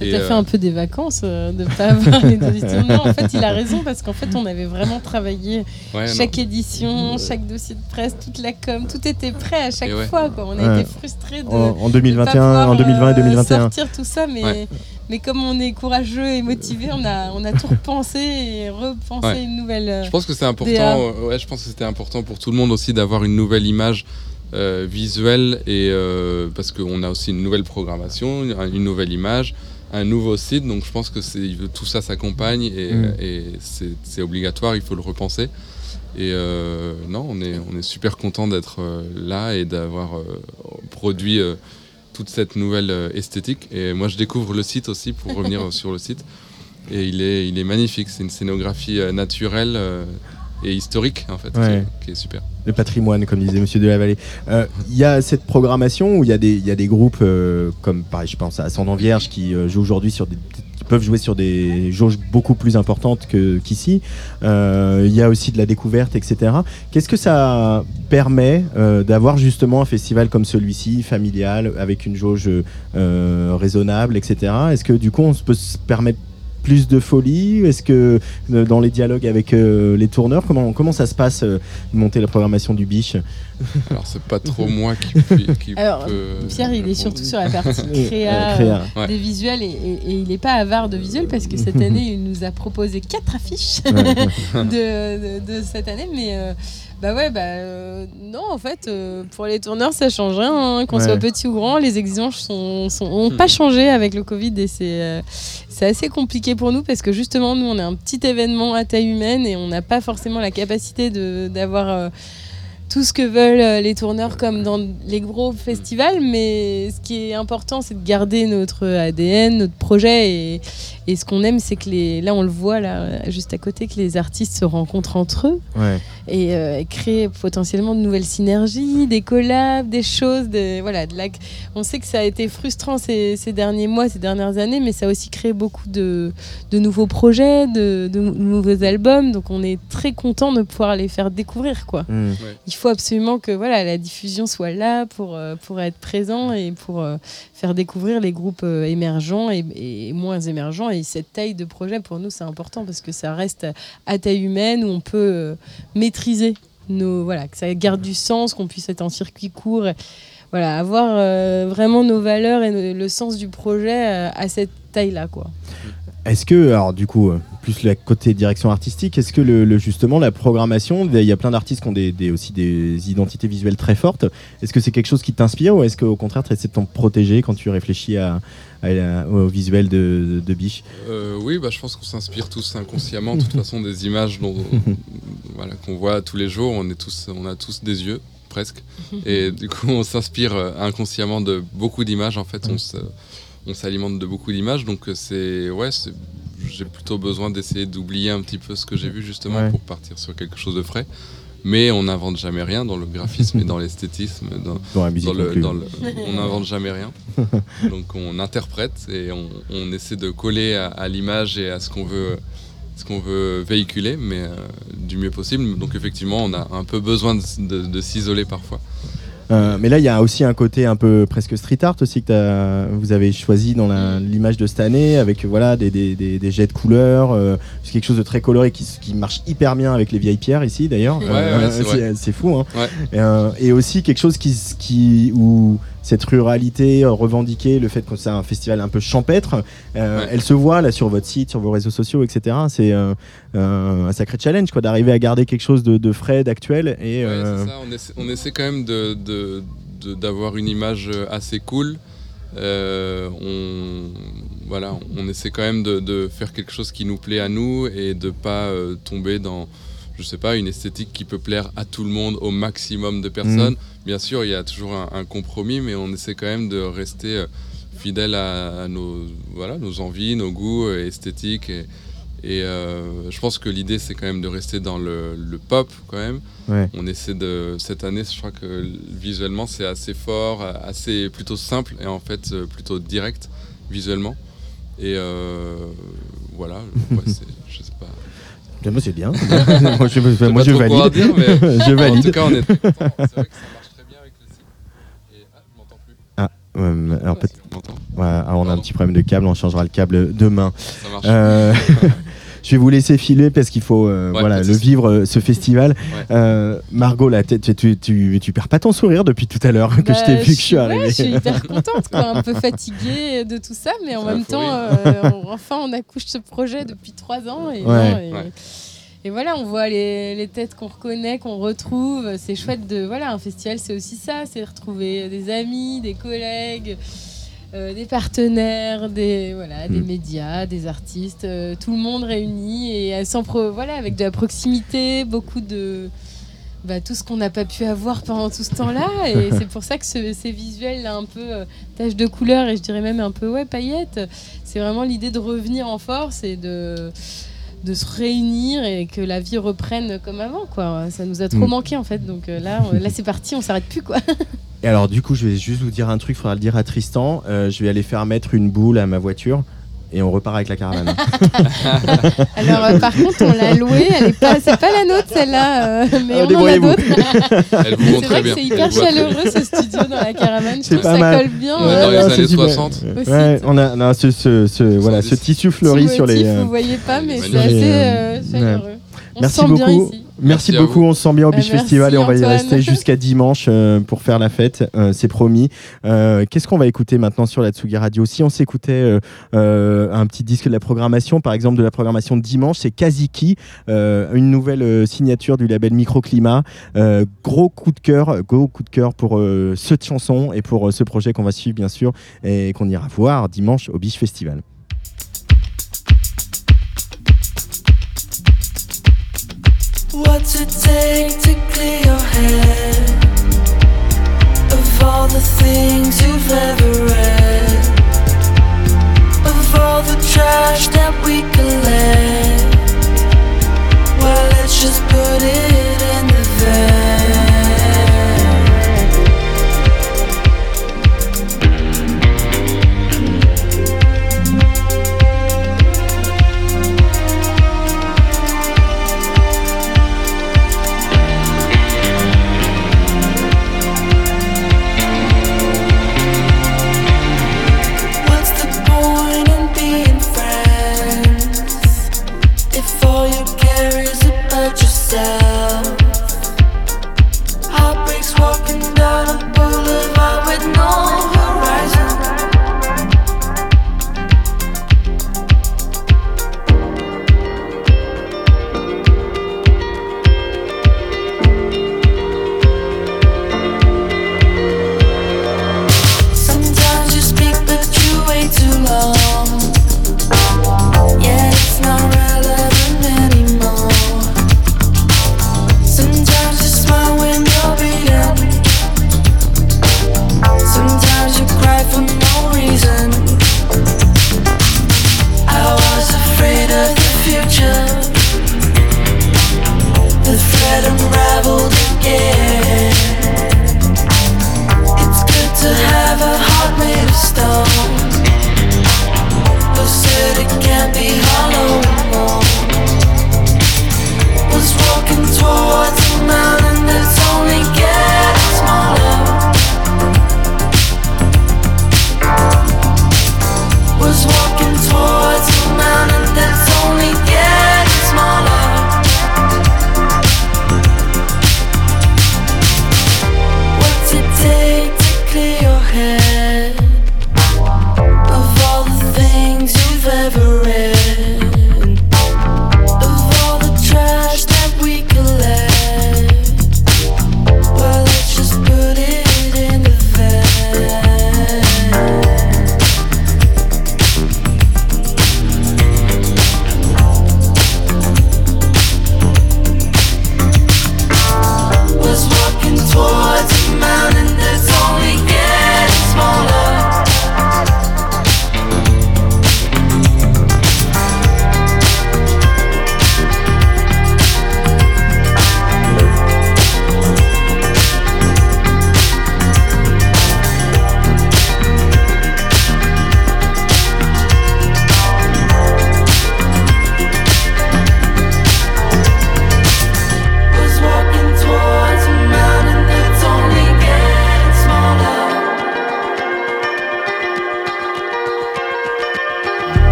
Speaker 13: Ça t'a
Speaker 14: euh,
Speaker 13: fait un peu des vacances euh, de pas avoir les éditions. Non, en fait, il a raison parce qu'en fait, on avait vraiment travaillé
Speaker 14: Ouais,
Speaker 13: chaque
Speaker 14: non.
Speaker 13: édition, chaque dossier de presse, toute la com, tout était prêt à chaque
Speaker 14: ouais.
Speaker 13: fois. Quoi. On a
Speaker 1: Ouais.
Speaker 13: été frustrés de
Speaker 1: En- en
Speaker 13: de
Speaker 1: 2021,
Speaker 13: pas pouvoir,
Speaker 1: en 2020 et 2021.
Speaker 13: sortir tout ça, mais
Speaker 14: Ouais.
Speaker 13: mais comme on est courageux et motivé, on a on a tout repensé et repensé
Speaker 14: Ouais.
Speaker 13: une nouvelle. euh,
Speaker 14: Je pense que c'est important.
Speaker 13: DA.
Speaker 14: euh, ouais, je pense que c'était important pour tout le monde aussi d'avoir une nouvelle image euh, visuelle et euh, parce qu'on a aussi une nouvelle programmation, une une nouvelle image, un nouveau site. Donc je pense que tout ça s'accompagne et,
Speaker 1: Mm.
Speaker 14: et c'est obligatoire. Il faut le repenser. Et euh, non, on est on est super content d'être euh, là et d'avoir euh, produit toute cette nouvelle esthétique. Et moi, je découvre le site aussi pour revenir sur le site. Et il est, il est magnifique. C'est une scénographie naturelle et historique, en fait, qui
Speaker 1: Ouais.
Speaker 14: est- qui, est super.
Speaker 1: le patrimoine, comme disait Monsieur de la Vallée. Euh, Il y a cette programmation où il y a des, il y a des groupes euh, comme, pareil, je pense à Ascendant Vierge qui euh, jouent aujourd'hui sur des peuvent jouer sur des jauges beaucoup plus importantes que- qu'ici. Euh, Il y a aussi de la découverte, etc. Qu'est-ce que ça permet euh, d'avoir justement un festival comme celui-ci, familial, avec une jauge euh, raisonnable, etc. Est-ce que du coup on se peut se permettre plus de folie? Est-ce que euh, dans les dialogues avec euh, les tourneurs, comment, comment ça se passe euh, de monter la programmation du biche?
Speaker 14: Alors, c'est pas trop moi qui, puis- qui
Speaker 13: Alors,
Speaker 14: peut.
Speaker 13: Pierre, il est surtout sur la partie créa,
Speaker 1: créa.
Speaker 14: Ouais.
Speaker 13: des visuels et, et- et il n'est pas avare de visuels parce que cette année, il nous a proposé quatre affiches de, de- de cette année. Mais euh, bah ouais, bah euh, non, en fait, euh, pour les tourneurs, ça change rien. hein, Qu'on
Speaker 1: Ouais.
Speaker 13: soit petit ou grand, les exigences sont, sont- ont pas changé avec le Covid et c'est euh, c'est assez compliqué pour nous parce que justement, nous, on est un petit événement à taille humaine et on n'a pas forcément la capacité de- d'avoir. euh, tout ce que veulent les tourneurs comme dans les gros festivals, mais ce qui est important, c'est de garder notre ADN, notre projet. Et, et ce qu'on aime, c'est que les, là, on le voit là, juste à côté, que les artistes se rencontrent entre eux.
Speaker 1: Ouais.
Speaker 13: et euh, créer potentiellement de nouvelles synergies, des collabs, des choses. voilà, de la... On sait que ça a été frustrant ces, ces derniers mois, ces dernières années, mais ça a aussi créé beaucoup de, de nouveaux projets, de, de nouveaux albums. Donc on est très content de pouvoir les faire découvrir. Quoi.
Speaker 1: Mm.
Speaker 13: Il faut absolument que voilà, la diffusion soit là pour, euh, pour être présent et pour euh, faire découvrir les groupes euh, émergents et, moins émergents. Et cette taille de projet, pour nous, c'est important parce que ça reste à taille humaine où on peut euh, maîtriser nos. Voilà, que ça garde du sens, qu'on puisse être en circuit court. voilà, avoir euh, vraiment nos valeurs et le, sens du projet à cette taille-là. quoi.
Speaker 1: Est-ce que, alors du coup, euh, plus le côté direction artistique, est-ce que le, le- justement la programmation, il y a plein d'artistes qui ont des, des- aussi des identités visuelles très fortes. Est-ce que c'est quelque chose qui t'inspire ou est-ce qu'au contraire tu essaies de t'en protéger quand tu réfléchis à, à la- au visuel de, Biche?
Speaker 14: Euh, oui, bah, je pense qu'on s'inspire tous inconsciemment, de toute façon, des images dont- voilà, qu'on voit tous les jours. On, est tous, on a tous des yeux, presque. Et du coup, on s'inspire euh, inconsciemment de beaucoup d'images. En fait, on se- on s'alimente de beaucoup d'images. Donc, euh, c'est. Ouais, j'ai plutôt besoin d'essayer d'oublier un petit peu ce que j'ai vu, justement,
Speaker 1: Ouais.
Speaker 14: pour partir sur quelque chose de frais. Mais on n'invente jamais rien dans le graphisme et dans l'esthétisme. Dans,
Speaker 1: Dans la musique
Speaker 14: le-
Speaker 1: plus.
Speaker 14: dans le- on n'invente jamais rien. Donc on interprète et on, on essaie de coller à, à l'image et à ce qu'on veut, ce qu'on veut véhiculer, mais euh, du mieux possible. Donc effectivement, on a un peu besoin de, de- de s'isoler parfois.
Speaker 1: Euh, mais là, il y a aussi un côté un peu presque street art aussi que t'as- vous avez choisi dans la- l'image de cette année, avec voilà des, des- des- des jets de couleurs. euh, c'est quelque chose de très coloré qui, qui marche hyper bien avec les vieilles pierres ici d'ailleurs.
Speaker 14: Ouais, ouais, c'est vrai.
Speaker 1: c'est fou. hein.
Speaker 14: Ouais.
Speaker 1: Et, euh, et aussi quelque chose qui, qui où cette ruralité euh, revendiquée, le fait que c'est un festival un peu champêtre, euh, elle se voit là sur votre site, sur vos réseaux sociaux, etc. C'est euh, un sacré challenge quoi d'arriver à garder quelque chose de, de frais, d'actuel et
Speaker 14: Ouais, c'est ça, on essaie, on essaie quand même de- de- de- d'avoir une image assez cool. On, voilà, on essaie quand même de, faire quelque chose qui nous plaît à nous et de pas tomber dans, je sais pas, une esthétique qui peut plaire à tout le monde, au maximum de personnes. Bien sûr, il y a toujours un, un compromis, mais on essaie quand même de rester euh, fidèle à, à nos, voilà, nos envies, nos goûts euh, esthétiques. Et, et, euh, je pense que l'idée, c'est quand même de rester dans le, le pop quand même.
Speaker 1: Ouais.
Speaker 14: On essaie de cette année, je crois que visuellement c'est assez fort, assez plutôt simple et en fait plutôt direct visuellement. Et euh, voilà, ouais,
Speaker 1: moi, c'est bien. moi, je, moi,
Speaker 14: pas
Speaker 1: je valide.
Speaker 14: dire, mais
Speaker 1: je
Speaker 14: En
Speaker 1: valide.
Speaker 14: tout cas, on est. C'est vrai que ça marche très bien avec le site. Et ah, je m'entends plus.
Speaker 1: Ah, alors Ouais, alors on a un petit problème de câble, on changera le câble demain.
Speaker 14: Ça marche.
Speaker 1: Euh, je vais vous laisser filer parce qu'il faut euh,
Speaker 14: Ouais,
Speaker 1: voilà, le vivre euh, ce festival.
Speaker 14: Ouais.
Speaker 1: Euh, Margot, là, tu, tu, tu, tu perds pas ton sourire depuis tout à l'heure que
Speaker 13: Bah,
Speaker 1: je t'ai vu que je suis
Speaker 13: ouais,
Speaker 1: arrivé.
Speaker 13: je suis hyper contente, quoi, un peu fatiguée de tout ça, mais en même temps, euh, on- enfin, on accouche ce projet depuis trois ans. Et,
Speaker 1: Ouais.
Speaker 13: non, et,
Speaker 1: Ouais.
Speaker 13: et voilà, on voit les, les têtes qu'on reconnaît, qu'on retrouve. C'est chouette de. Voilà, un festival, c'est aussi ça c'est retrouver des amis, des collègues. Euh, des partenaires, des, voilà, des
Speaker 1: Mm.
Speaker 13: médias, des artistes, euh, tout le monde réuni et sans pro- voilà, avec de la proximité, beaucoup de, bah, tout ce qu'on n'a pas pu avoir pendant tout ce temps-là. Et c'est pour ça que ce- ces visuels là, un peu euh, taches de couleur et je dirais même un peu ouais paillettes, c'est vraiment l'idée de revenir en force et de de se réunir et que la vie reprenne comme avant quoi. Ça nous a trop
Speaker 1: Mm.
Speaker 13: manqué en fait. Donc euh, là, on- là c'est parti, on s'arrête plus quoi.
Speaker 1: Et alors, du coup, je vais juste vous dire un truc, il faudra le dire à Tristan. Euh, je vais aller faire mettre une boule à ma voiture et on repart avec la caravane.
Speaker 13: Alors euh, par contre, on l'a louée, elle est pas, c'est pas la nôtre celle-là, euh, mais
Speaker 1: Ah,
Speaker 13: on en a d'autres.
Speaker 14: Vous
Speaker 13: c'est vrai
Speaker 14: bien.
Speaker 13: que c'est hyper chaleureux ce studio dans la caravane. Je trouve
Speaker 1: pas
Speaker 13: ça
Speaker 1: mal.
Speaker 13: colle bien.
Speaker 14: On dans les
Speaker 1: Ouais,
Speaker 14: années
Speaker 1: c'est super.
Speaker 14: 60.
Speaker 13: Aussi.
Speaker 1: Ouais, on a, non, ce, ce, ce- voilà, ce tissu fleuri sur les.
Speaker 13: motif,
Speaker 1: euh,
Speaker 13: Vous voyez pas, mais c'est assez euh,
Speaker 1: euh,
Speaker 13: chaleureux.
Speaker 1: ouais.
Speaker 13: On
Speaker 1: Merci
Speaker 13: se sent
Speaker 1: beaucoup.
Speaker 13: bien ici.
Speaker 1: Merci, beaucoup. On se sent bien au
Speaker 13: Euh,
Speaker 1: Biche
Speaker 13: merci,
Speaker 1: Festival et on va y rester jusqu'à dimanche euh, pour faire la fête. euh, c'est promis. Euh, Qu'est-ce qu'on va écouter maintenant sur la Tsugi Radio? Si on s'écoutait euh, euh, un petit disque de la programmation, par exemple de la programmation de dimanche, c'est Kaziki, euh, une nouvelle euh, signature du label Microclimat. Euh, gros coup de cœur, gros coup de cœur pour euh, cette chanson et pour euh, ce projet qu'on va suivre bien sûr et qu'on ira voir dimanche au Biche Festival.
Speaker 5: It take to clear your head of all the things you've ever read, of all the trash that we collect? Well, let's just put it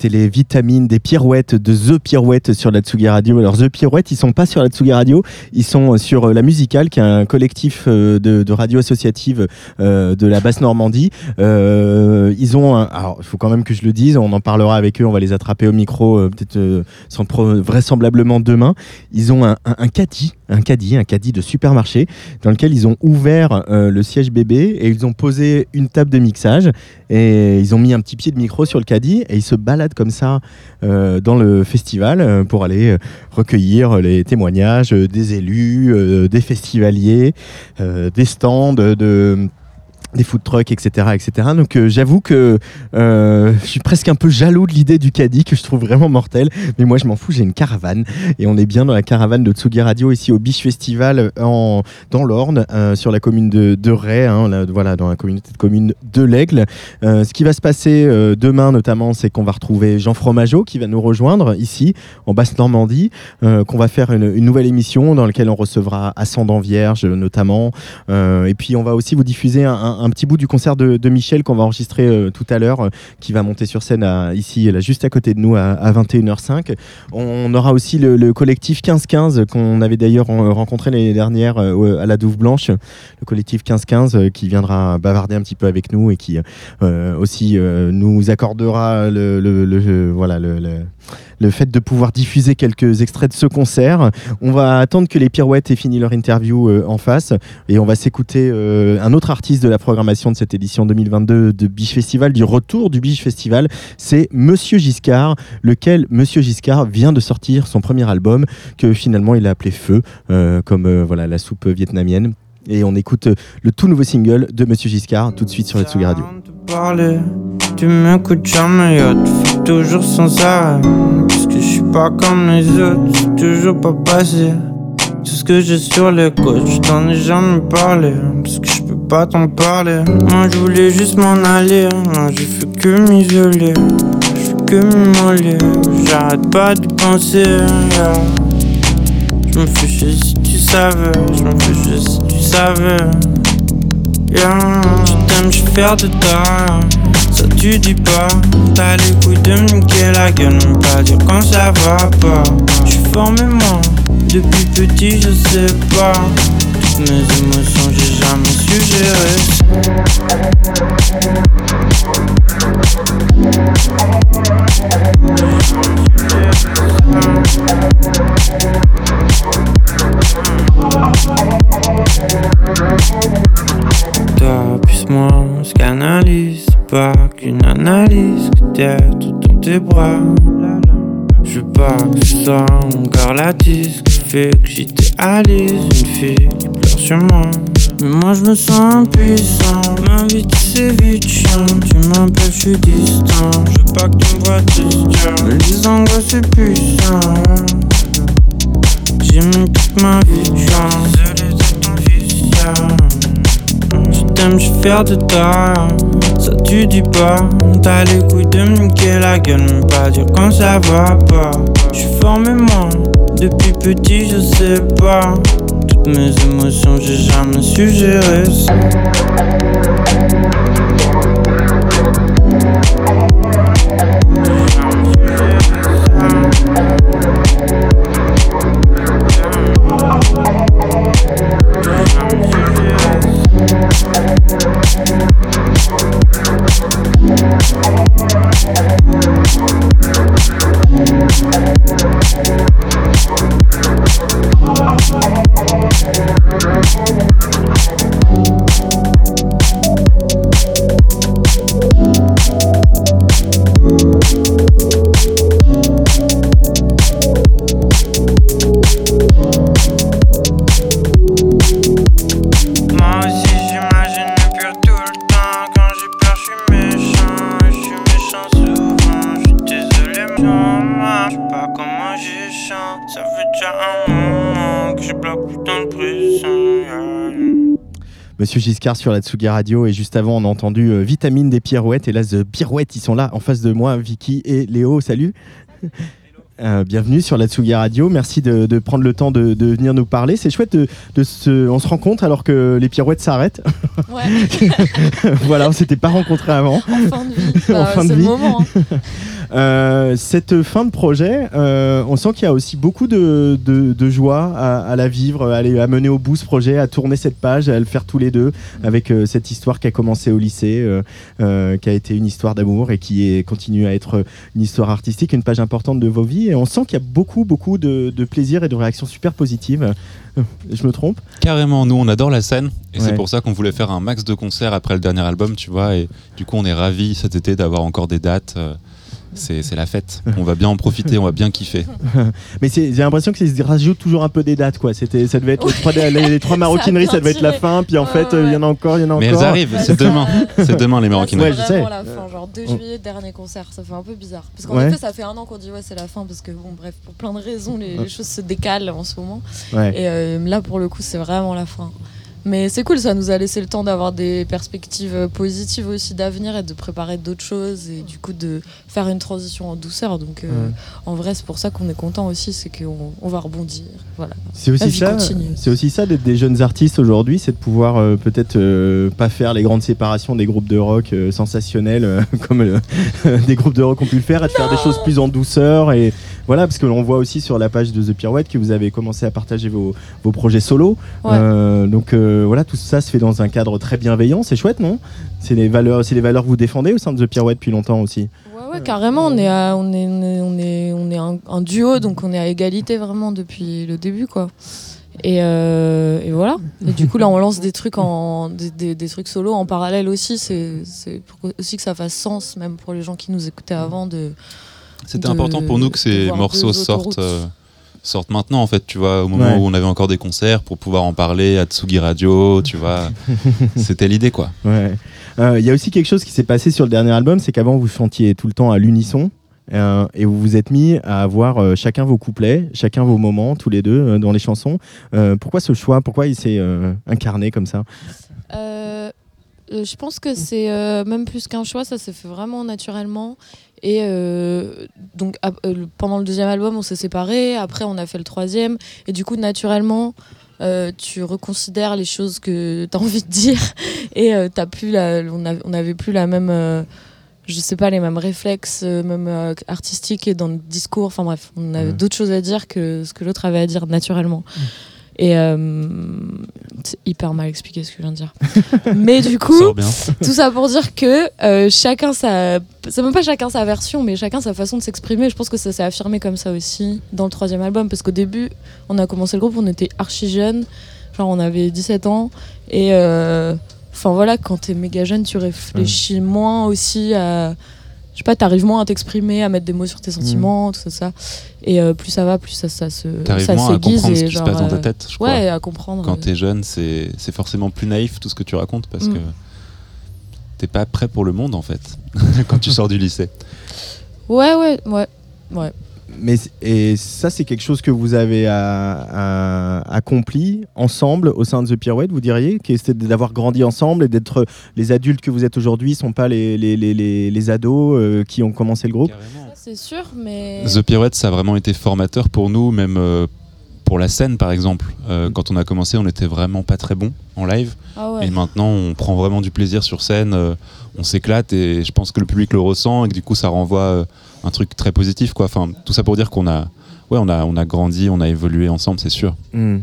Speaker 1: c'était les vitamines des pirouettes de The Pirouette sur la Tsugi Radio. Alors, The Pirouette, ils sont pas sur la Tsugi Radio, ils sont euh, sur euh, La Musicale, qui est un collectif euh, de, de radio associative de la Basse-Normandie. Euh, ils ont, alors, il faut quand même que je le dise, on en parlera avec eux, on va les attraper au micro, peut-être sans vraisemblablement demain. Ils ont un, un, un caddie, un caddie, un caddie de supermarché, dans lequel ils ont ouvert le siège bébé et ils ont posé une table de mixage et ils ont mis un petit pied de micro sur le caddie et ils se baladent comme ça euh, dans le festival euh, pour aller euh, recueillir les témoignages des élus, des festivaliers, des stands de des food trucks, etc., etc. Donc euh, j'avoue que euh, je suis presque un peu jaloux de l'idée du caddie que je trouve vraiment mortel. Mais moi je m'en fous, j'ai une caravane et on est bien dans la caravane de Tsugi Radio ici au Biche Festival en, dans l'Orne, euh, sur la commune de, de Ray, hein, là, voilà, dans la communauté de communes de l'Aigle. Euh, ce qui va se passer euh, demain notamment, c'est qu'on va retrouver Jean Fromageau qui va nous rejoindre ici en Basse-Normandie, euh, qu'on va faire une, nouvelle émission dans laquelle on recevra Ascendant Vierge notamment. Euh, et puis on va aussi vous diffuser un- un petit bout du concert de, Michel qu'on va enregistrer euh, tout à l'heure, euh, qui va monter sur scène ici, là, juste à côté de nous, à, à 21h05. On aura aussi le, le collectif 1515 qu'on avait d'ailleurs rencontré l'année dernière euh, à la Douve Blanche, le collectif 1515 euh, qui viendra bavarder un petit peu avec nous et qui aussi nous accordera le, voilà, le- le- fait de pouvoir diffuser quelques extraits de ce concert. On va attendre que les pirouettes aient fini leur interview en face et on va s'écouter un autre artiste de la programmation de cette édition 2022 de Biche Festival, du retour du Biche Festival. C'est Monsieur Giscard, lequel Monsieur Giscard vient de sortir son premier album que finalement il a appelé Feu, euh, comme euh, voilà la soupe vietnamienne. Et on écoute euh, le tout nouveau single de Monsieur Giscard tout de suite sur Tsugi Radio.
Speaker 15: les autres, toujours. Tout ce que j'ai sur les côtes, je t'en ai jamais parlé. Parce que je peux pas t'en parler. Moi je voulais juste m'en aller, non, j'ai fait que m'isoler. Je fais que m'immoler, j'arrête pas d'y penser. Je me fais si tu savais, je me fais si tu savais. Yeah. Je t'aime, fier de toi. Ça tu dis pas. T'as les couilles de me niquer la gueule, même pas dire quand ça va pas. Je suis formé-moi. Depuis petit, je sais pas. Toutes mes émotions, j'ai jamais su gérer. Toi plus moi, on se canalise pas qu'une analyse que d'être dans tes bras. Je veux pas que ce soit encore la disque fait que j'idéalise une fille qui pleure sur moi. Mais moi je me sens impuissant, ma vie sais vite chiant Tu m'appelles, je suis distant, je veux pas que tu me vois Mais les angoisses c'est puissant J'ai mis toute ma vie de chance Désolé d'être ton vicieux je t'aime, je fier de toi. Ça tu dis pas. T'as les couilles de me niquer la gueule, même pas dire quand ça va pas. Je suis formé moi, depuis petit je sais pas. Toutes mes émotions, j'ai jamais su gérer ça.
Speaker 1: Giscard sur la Tsugi Radio et juste avant on a entendu euh, Vitamine des Pirouettes et là The Pirouettes ils sont là en face de moi Vicky et Léo salut Euh, bienvenue sur la Tsugi Radio. Merci de, de prendre le temps de, de venir nous parler. C'est chouette de, de se. On se rencontre alors que les pirouettes s'arrêtent.
Speaker 16: Ouais.
Speaker 1: voilà, on s'était pas rencontrés avant.
Speaker 16: En fin de vie.
Speaker 1: En
Speaker 16: Bah,
Speaker 1: fin de
Speaker 16: c'est le
Speaker 1: vie.
Speaker 16: moment, hein.
Speaker 1: Euh, cette fin de projet, euh, on sent qu'il y a aussi beaucoup de, de- de joie à, à la vivre, à, mener au bout ce projet, à tourner cette page, à le faire tous les deux, avec euh, cette histoire qui a commencé au lycée, qui a été une histoire d'amour et qui est, continue à être une histoire artistique, une page importante de vos vies. Et on sent qu'il y a beaucoup, beaucoup de, de plaisir et de réactions super positives. Je me trompe?
Speaker 17: Carrément, nous on adore la scène et
Speaker 1: Ouais.
Speaker 17: c'est pour ça qu'on voulait faire un max de concerts après le dernier album, tu vois. Et du coup, on est ravis cet été d'avoir encore des dates. C'est c'est la fête. On va bien en profiter, on va bien kiffer.
Speaker 1: Mais j'ai l'impression que se rajoute toujours un peu des dates, quoi. C'était, ça devait être les trois, les, les trois maroquineries, ça, devait être la fin, puis en fait, il y en a encore, il y en a
Speaker 17: Mais
Speaker 1: encore.
Speaker 17: elles arrivent, c'est demain. C'est demain les maroquineries.
Speaker 1: Ouais, je
Speaker 16: C'est
Speaker 1: sais.
Speaker 16: vraiment la fin, genre 2 juillet, dernier concert, ça fait un peu bizarre. Parce qu'en
Speaker 1: Ouais.
Speaker 16: effet, ça fait un an qu'on dit ouais, c'est la fin, parce que bon, bref, pour plein de raisons, les, choses se décalent en ce moment.
Speaker 1: Ouais.
Speaker 16: Et euh, là, pour le coup, c'est vraiment la fin. Mais c'est cool, ça nous a laissé le temps d'avoir des perspectives euh, positives aussi d'avenir et de préparer d'autres choses et du coup de faire une transition en douceur. Donc euh, en vrai, c'est pour ça qu'on est content aussi, c'est qu'on on va rebondir. Voilà.
Speaker 1: C'est aussi ça. C'est aussi ça d'être des jeunes artistes aujourd'hui, c'est de pouvoir euh, peut-être euh, pas faire les grandes séparations des groupes de rock sensationnels comme des groupes de rock ont pu le faire, et de faire des choses plus en douceur et voilà parce que l'on voit aussi sur la page de The Pirouette que vous avez commencé à partager vos, vos projets solo.
Speaker 16: Ouais.
Speaker 1: Euh, donc euh, voilà, tout ça se fait dans un cadre très bienveillant, c'est chouette, non? C'est les valeurs, c'est les valeurs que vous défendez au sein de The Pirouette depuis longtemps aussi.
Speaker 16: Ouais, ouais, carrément, on est, à- on est, on est, on est, on est un, un duo, donc on est à égalité vraiment depuis le début, quoi. Et, euh, et voilà. Et du coup, là, on lance des trucs en, des, des- des trucs solo en parallèle aussi. C'est, aussi que ça fasse sens, même pour les gens qui nous écoutaient avant, de.
Speaker 17: C'était
Speaker 16: de-
Speaker 17: important pour nous que ces morceaux sortent, euh, sortent maintenant, en fait, tu vois, au moment
Speaker 1: Ouais.
Speaker 17: où on avait encore des concerts pour pouvoir en parler à Tsugi Radio, tu vois. C'était l'idée, quoi.
Speaker 1: Ouais. Euh, Il y a aussi quelque chose qui s'est passé sur le dernier album, c'est qu'avant vous chantiez tout le temps à l'unisson. euh, et vous vous êtes mis à avoir euh, chacun vos couplets, chacun vos moments, tous les deux, euh, dans les chansons. Euh, pourquoi ce choix? Pourquoi il s'est euh, incarné comme ça?
Speaker 16: Je pense que c'est euh, même plus qu'un choix, ça s'est fait vraiment naturellement. Et euh, donc euh, pendant le deuxième album, on s'est séparés. Après, on a fait le troisième. Et du coup, naturellement, euh, tu reconsidères les choses que tu as envie de dire. Et t'as plus la, on n'avait plus la même, je sais pas, les mêmes réflexes, même artistiques et dans le discours. Enfin bref, on avait
Speaker 1: Ouais.
Speaker 16: d'autres choses à dire que ce que l'autre avait à dire naturellement. Et euh, c'est hyper mal expliqué ce que je viens de dire. mais du coup, tout ça pour dire que euh, chacun sa. C'est même pas chacun sa version, mais chacun sa façon de s'exprimer. Je pense que ça s'est affirmé comme ça aussi dans le troisième album. Parce qu'au début, on a commencé le groupe, on était archi jeunes. Genre, on avait 17 ans. Et. euh, Enfin voilà, quand t'es méga jeune, tu réfléchis moins aussi à. Je sais pas, t'arrives moins à t'exprimer, à mettre des mots sur tes sentiments, tout ça, ça. Et euh, plus ça va, plus ça, ça se.
Speaker 17: T'arrives moins à comprendre ce qui se passe dans ta
Speaker 16: euh,
Speaker 17: tête, je crois.
Speaker 16: Ouais, à comprendre.
Speaker 17: Quand t'es jeune, c'est c'est forcément plus naïf tout ce que tu racontes parce
Speaker 16: Mm.
Speaker 17: que t'es pas prêt pour le monde en fait quand tu sors du lycée.
Speaker 16: Ouais, ouais, ouais. Ouais.
Speaker 1: Mais et ça, c'est quelque chose que vous avez à- à- accompli ensemble au sein de The Pirouette, vous diriez c'était d'avoir grandi ensemble et d'être les adultes que vous êtes aujourd'hui sont pas les, les, les, les, les ados euh, qui ont commencé le groupe?
Speaker 16: C'est sûr, mais.
Speaker 17: The Pirouette, ça a vraiment été formateur pour nous, même euh, pour la scène par exemple. Euh, quand on a commencé, on était vraiment pas très bon en live.
Speaker 16: Ah ouais.
Speaker 17: Et maintenant, on prend vraiment du plaisir sur scène, euh, on s'éclate et je pense que le public le ressent et que du coup, ça renvoie euh, un truc très positif. Quoi. Enfin, tout ça pour dire qu'on a, ouais, on a, on a grandi, on a évolué ensemble, c'est sûr.
Speaker 1: Hmm.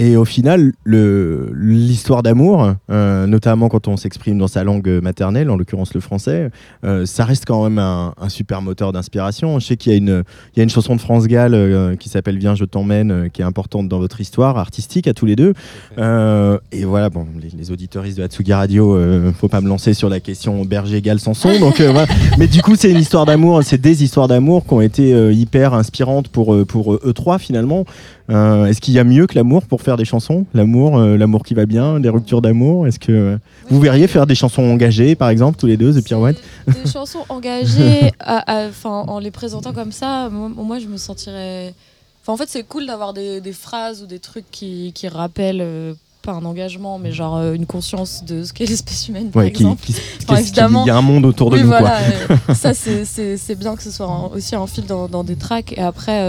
Speaker 1: Et au final, l'histoire d'amour, euh, notamment quand on s'exprime dans sa langue maternelle, en l'occurrence le français, euh, ça reste quand même un, un super moteur d'inspiration. Je sais qu'il y, a une- il y a une chanson de France Gall euh, qui s'appelle Viens, je t'emmène, qui est importante dans votre histoire artistique à tous les deux. Et voilà, bon, les, les auditeuristes de Hatsugi Radio, euh, faut pas me lancer sur la question berger égale Samson. Donc, voilà. Mais du coup, c'est une histoire d'amour, c'est des histoires d'amour qui ont été hyper inspirantes pour, pour eux trois finalement. Est-ce qu'il y a mieux que l'amour pour faire des chansons L'amour, euh, l'amour qui va bien, des ruptures d'amour Est-ce que euh, vous verriez faire des chansons engagées, par exemple, tous les deux, The Pirouette
Speaker 16: des chansons engagées à- à- 'fin, en les présentant comme ça, moi, moi, je me sentirais. Enfin, en fait, c'est cool d'avoir des, des phrases ou des trucs qui, qui rappellent. euh, pas un engagement, mais genre une conscience de ce qu'est l'espèce humaine, par
Speaker 1: Ouais, qui-
Speaker 16: exemple.
Speaker 1: qui-
Speaker 16: Enfin, évidemment.
Speaker 1: y a un monde autour de nous,
Speaker 16: voilà, ça, c'est- bien que ce soit aussi un fil dans, dans des tracks. Et après,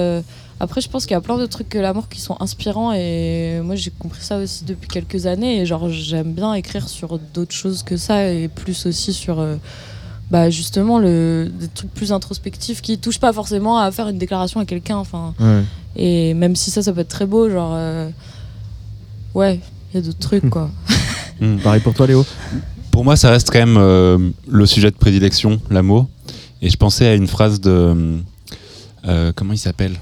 Speaker 16: après, je pense qu'il y a plein de trucs que l'amour qui sont inspirants. Et moi, j'ai compris ça aussi depuis quelques années. Et genre, j'aime bien écrire sur d'autres choses que ça. Et plus aussi sur. euh, bah justement le, des trucs plus introspectifs qui touchent pas forcément à faire une déclaration à quelqu'un enfin
Speaker 1: Ouais.
Speaker 16: et même si ça ça peut être très beau genre euh, ouais il y a d'autres trucs quoi
Speaker 17: Mm.
Speaker 1: Pareil pour toi, Léo
Speaker 17: Pour moi, ça reste quand même euh, le sujet de prédilection, l'amour. Et je pensais à une phrase de. euh, comment il s'appelle?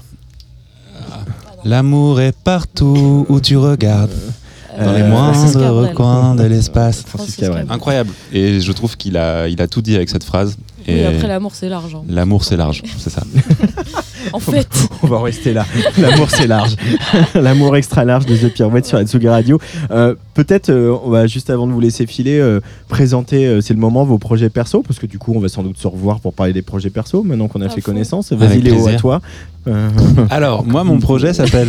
Speaker 17: L'amour est partout où tu regardes. Dans les
Speaker 1: Euh,
Speaker 17: moindres recoins de l'espace. Incroyable. Et je trouve qu'il a, il a tout dit avec cette phrase.
Speaker 16: Oui,
Speaker 17: Et
Speaker 16: après l'amour c'est l'argent
Speaker 17: L'amour, c'est large, c'est ça.
Speaker 16: en fait
Speaker 1: On va rester là. L'amour, c'est large. L'amour extra large de The Pirouette sur Atsugi Radio. Euh, Peut-être, euh, on va juste avant de vous laisser filer, euh, présenter, euh, c'est le moment, vos projets perso, parce que du coup, on va sans doute se revoir pour parler des projets perso, maintenant qu'on a fait connaissance. Vas-y, Léo, à
Speaker 17: plaisir.
Speaker 1: toi. Euh,
Speaker 17: Alors, moi, mon projet s'appelle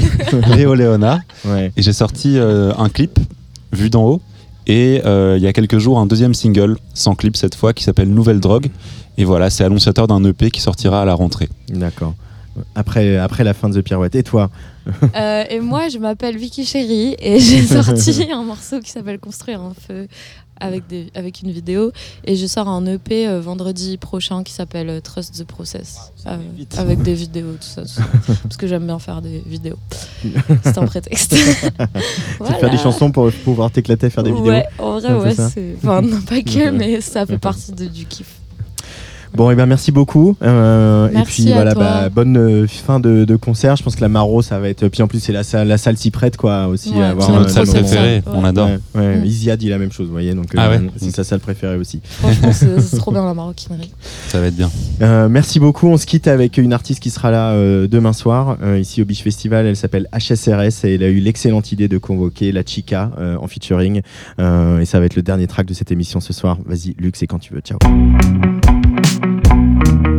Speaker 17: Léo Léona. Et j'ai sorti euh, un clip, vu d'en haut. Et euh, il y a quelques jours, un deuxième single, sans clip cette fois, qui s'appelle Nouvelle Drogue. Et voilà, c'est annonciateur d'un EP qui sortira à la rentrée.
Speaker 1: D'accord. Après, après la fin de The Pirouette. Et toi
Speaker 16: Euh, et moi, je m'appelle Vicky Chéri et j'ai sorti un morceau qui s'appelle Construire un feu avec, des, avec une vidéo. Et je sors un EP euh, vendredi prochain qui s'appelle euh, Trust the Process euh, avec des vidéos, tout ça, tout ça. Parce que j'aime bien faire des vidéos. C'est un prétexte.
Speaker 1: De faire des chansons pour pouvoir t'éclater à faire des vidéos
Speaker 16: Ouais, en vrai,
Speaker 1: Ouais,
Speaker 16: Enfin, non, pas que, mais ça fait partie de- du kiff.
Speaker 1: Bon, et ben merci beaucoup. Euh, et puis
Speaker 16: à
Speaker 1: voilà,
Speaker 16: toi.
Speaker 1: bah, bonne euh, fin de, de concert. Je pense que la Maro, ça va être. Puis en plus, c'est la, salle- la salle s'y prête, quoi, aussi.
Speaker 17: Ouais,
Speaker 1: avoir
Speaker 17: c'est notre
Speaker 1: un
Speaker 17: salle préférée, on adore.
Speaker 1: Ouais, ouais.
Speaker 16: Mm.
Speaker 1: Isia dit la même chose, vous voyez. Donc,
Speaker 17: Ah ouais
Speaker 1: c'est sa salle préférée aussi.
Speaker 16: Franchement, c'est c'est trop bien la maroquinerie.
Speaker 17: Ça va être bien.
Speaker 1: Euh, merci beaucoup. On se quitte avec une artiste qui sera là euh, demain soir, euh, ici au Beach Festival. Elle s'appelle HSRS et elle a eu l'excellente idée de convoquer la Chica euh, en featuring. Euh, et ça va être le dernier track de cette émission ce soir. Vas-y, Luc, c'est quand tu veux. Ciao.
Speaker 18: Thank you.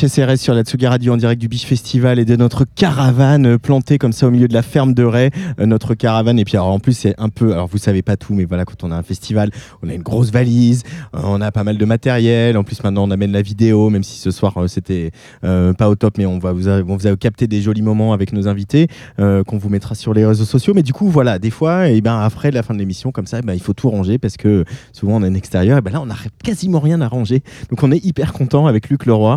Speaker 1: HSRS sur la Tsugi Radio en direct du Biche Festival et de notre caravane euh, plantée comme ça au milieu de la ferme de Ray. Euh, notre caravane, et puis alors en plus, c'est un peu. Alors vous savez pas tout, mais voilà, quand on a un festival, on a une grosse valise, euh, on a pas mal de matériel. En plus, maintenant, on amène la vidéo, même si ce soir, c'était pas au top, mais on va vous, a- on vous a capté des jolis moments avec nos invités qu'on vous mettra sur les réseaux sociaux. Mais du coup, voilà, des fois, et ben, après la fin de l'émission, comme ça, eh ben, il faut tout ranger parce que souvent, on est en extérieur. Et ben là, on n'a quasiment rien à ranger. Donc, on est hyper content avec Luc Leroy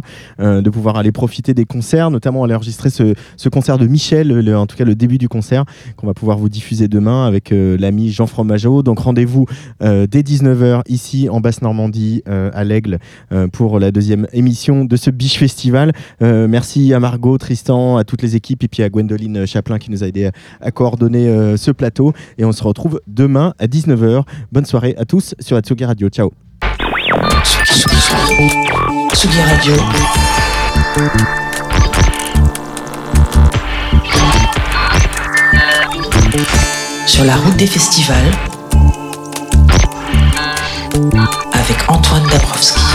Speaker 1: de pouvoir aller profiter des concerts, notamment aller enregistrer ce, ce concert de Michel, en tout cas le début du concert, qu'on va pouvoir vous diffuser demain avec euh, l'ami Jean Fromageau. Donc rendez-vous euh, dès 19h ici en Basse-Normandie, euh, à l'Aigle, euh, pour la deuxième émission de ce Biche Festival. Euh, merci à Margot, Tristan, à toutes les équipes et puis à Gwendoline Chaplin qui nous a aidé à, coordonner euh, ce plateau. Et on se retrouve demain à 19h. Bonne soirée à tous sur la Tsugi Radio. Ciao.
Speaker 9: Sur la route des festivals avec Antoine Dabrowski.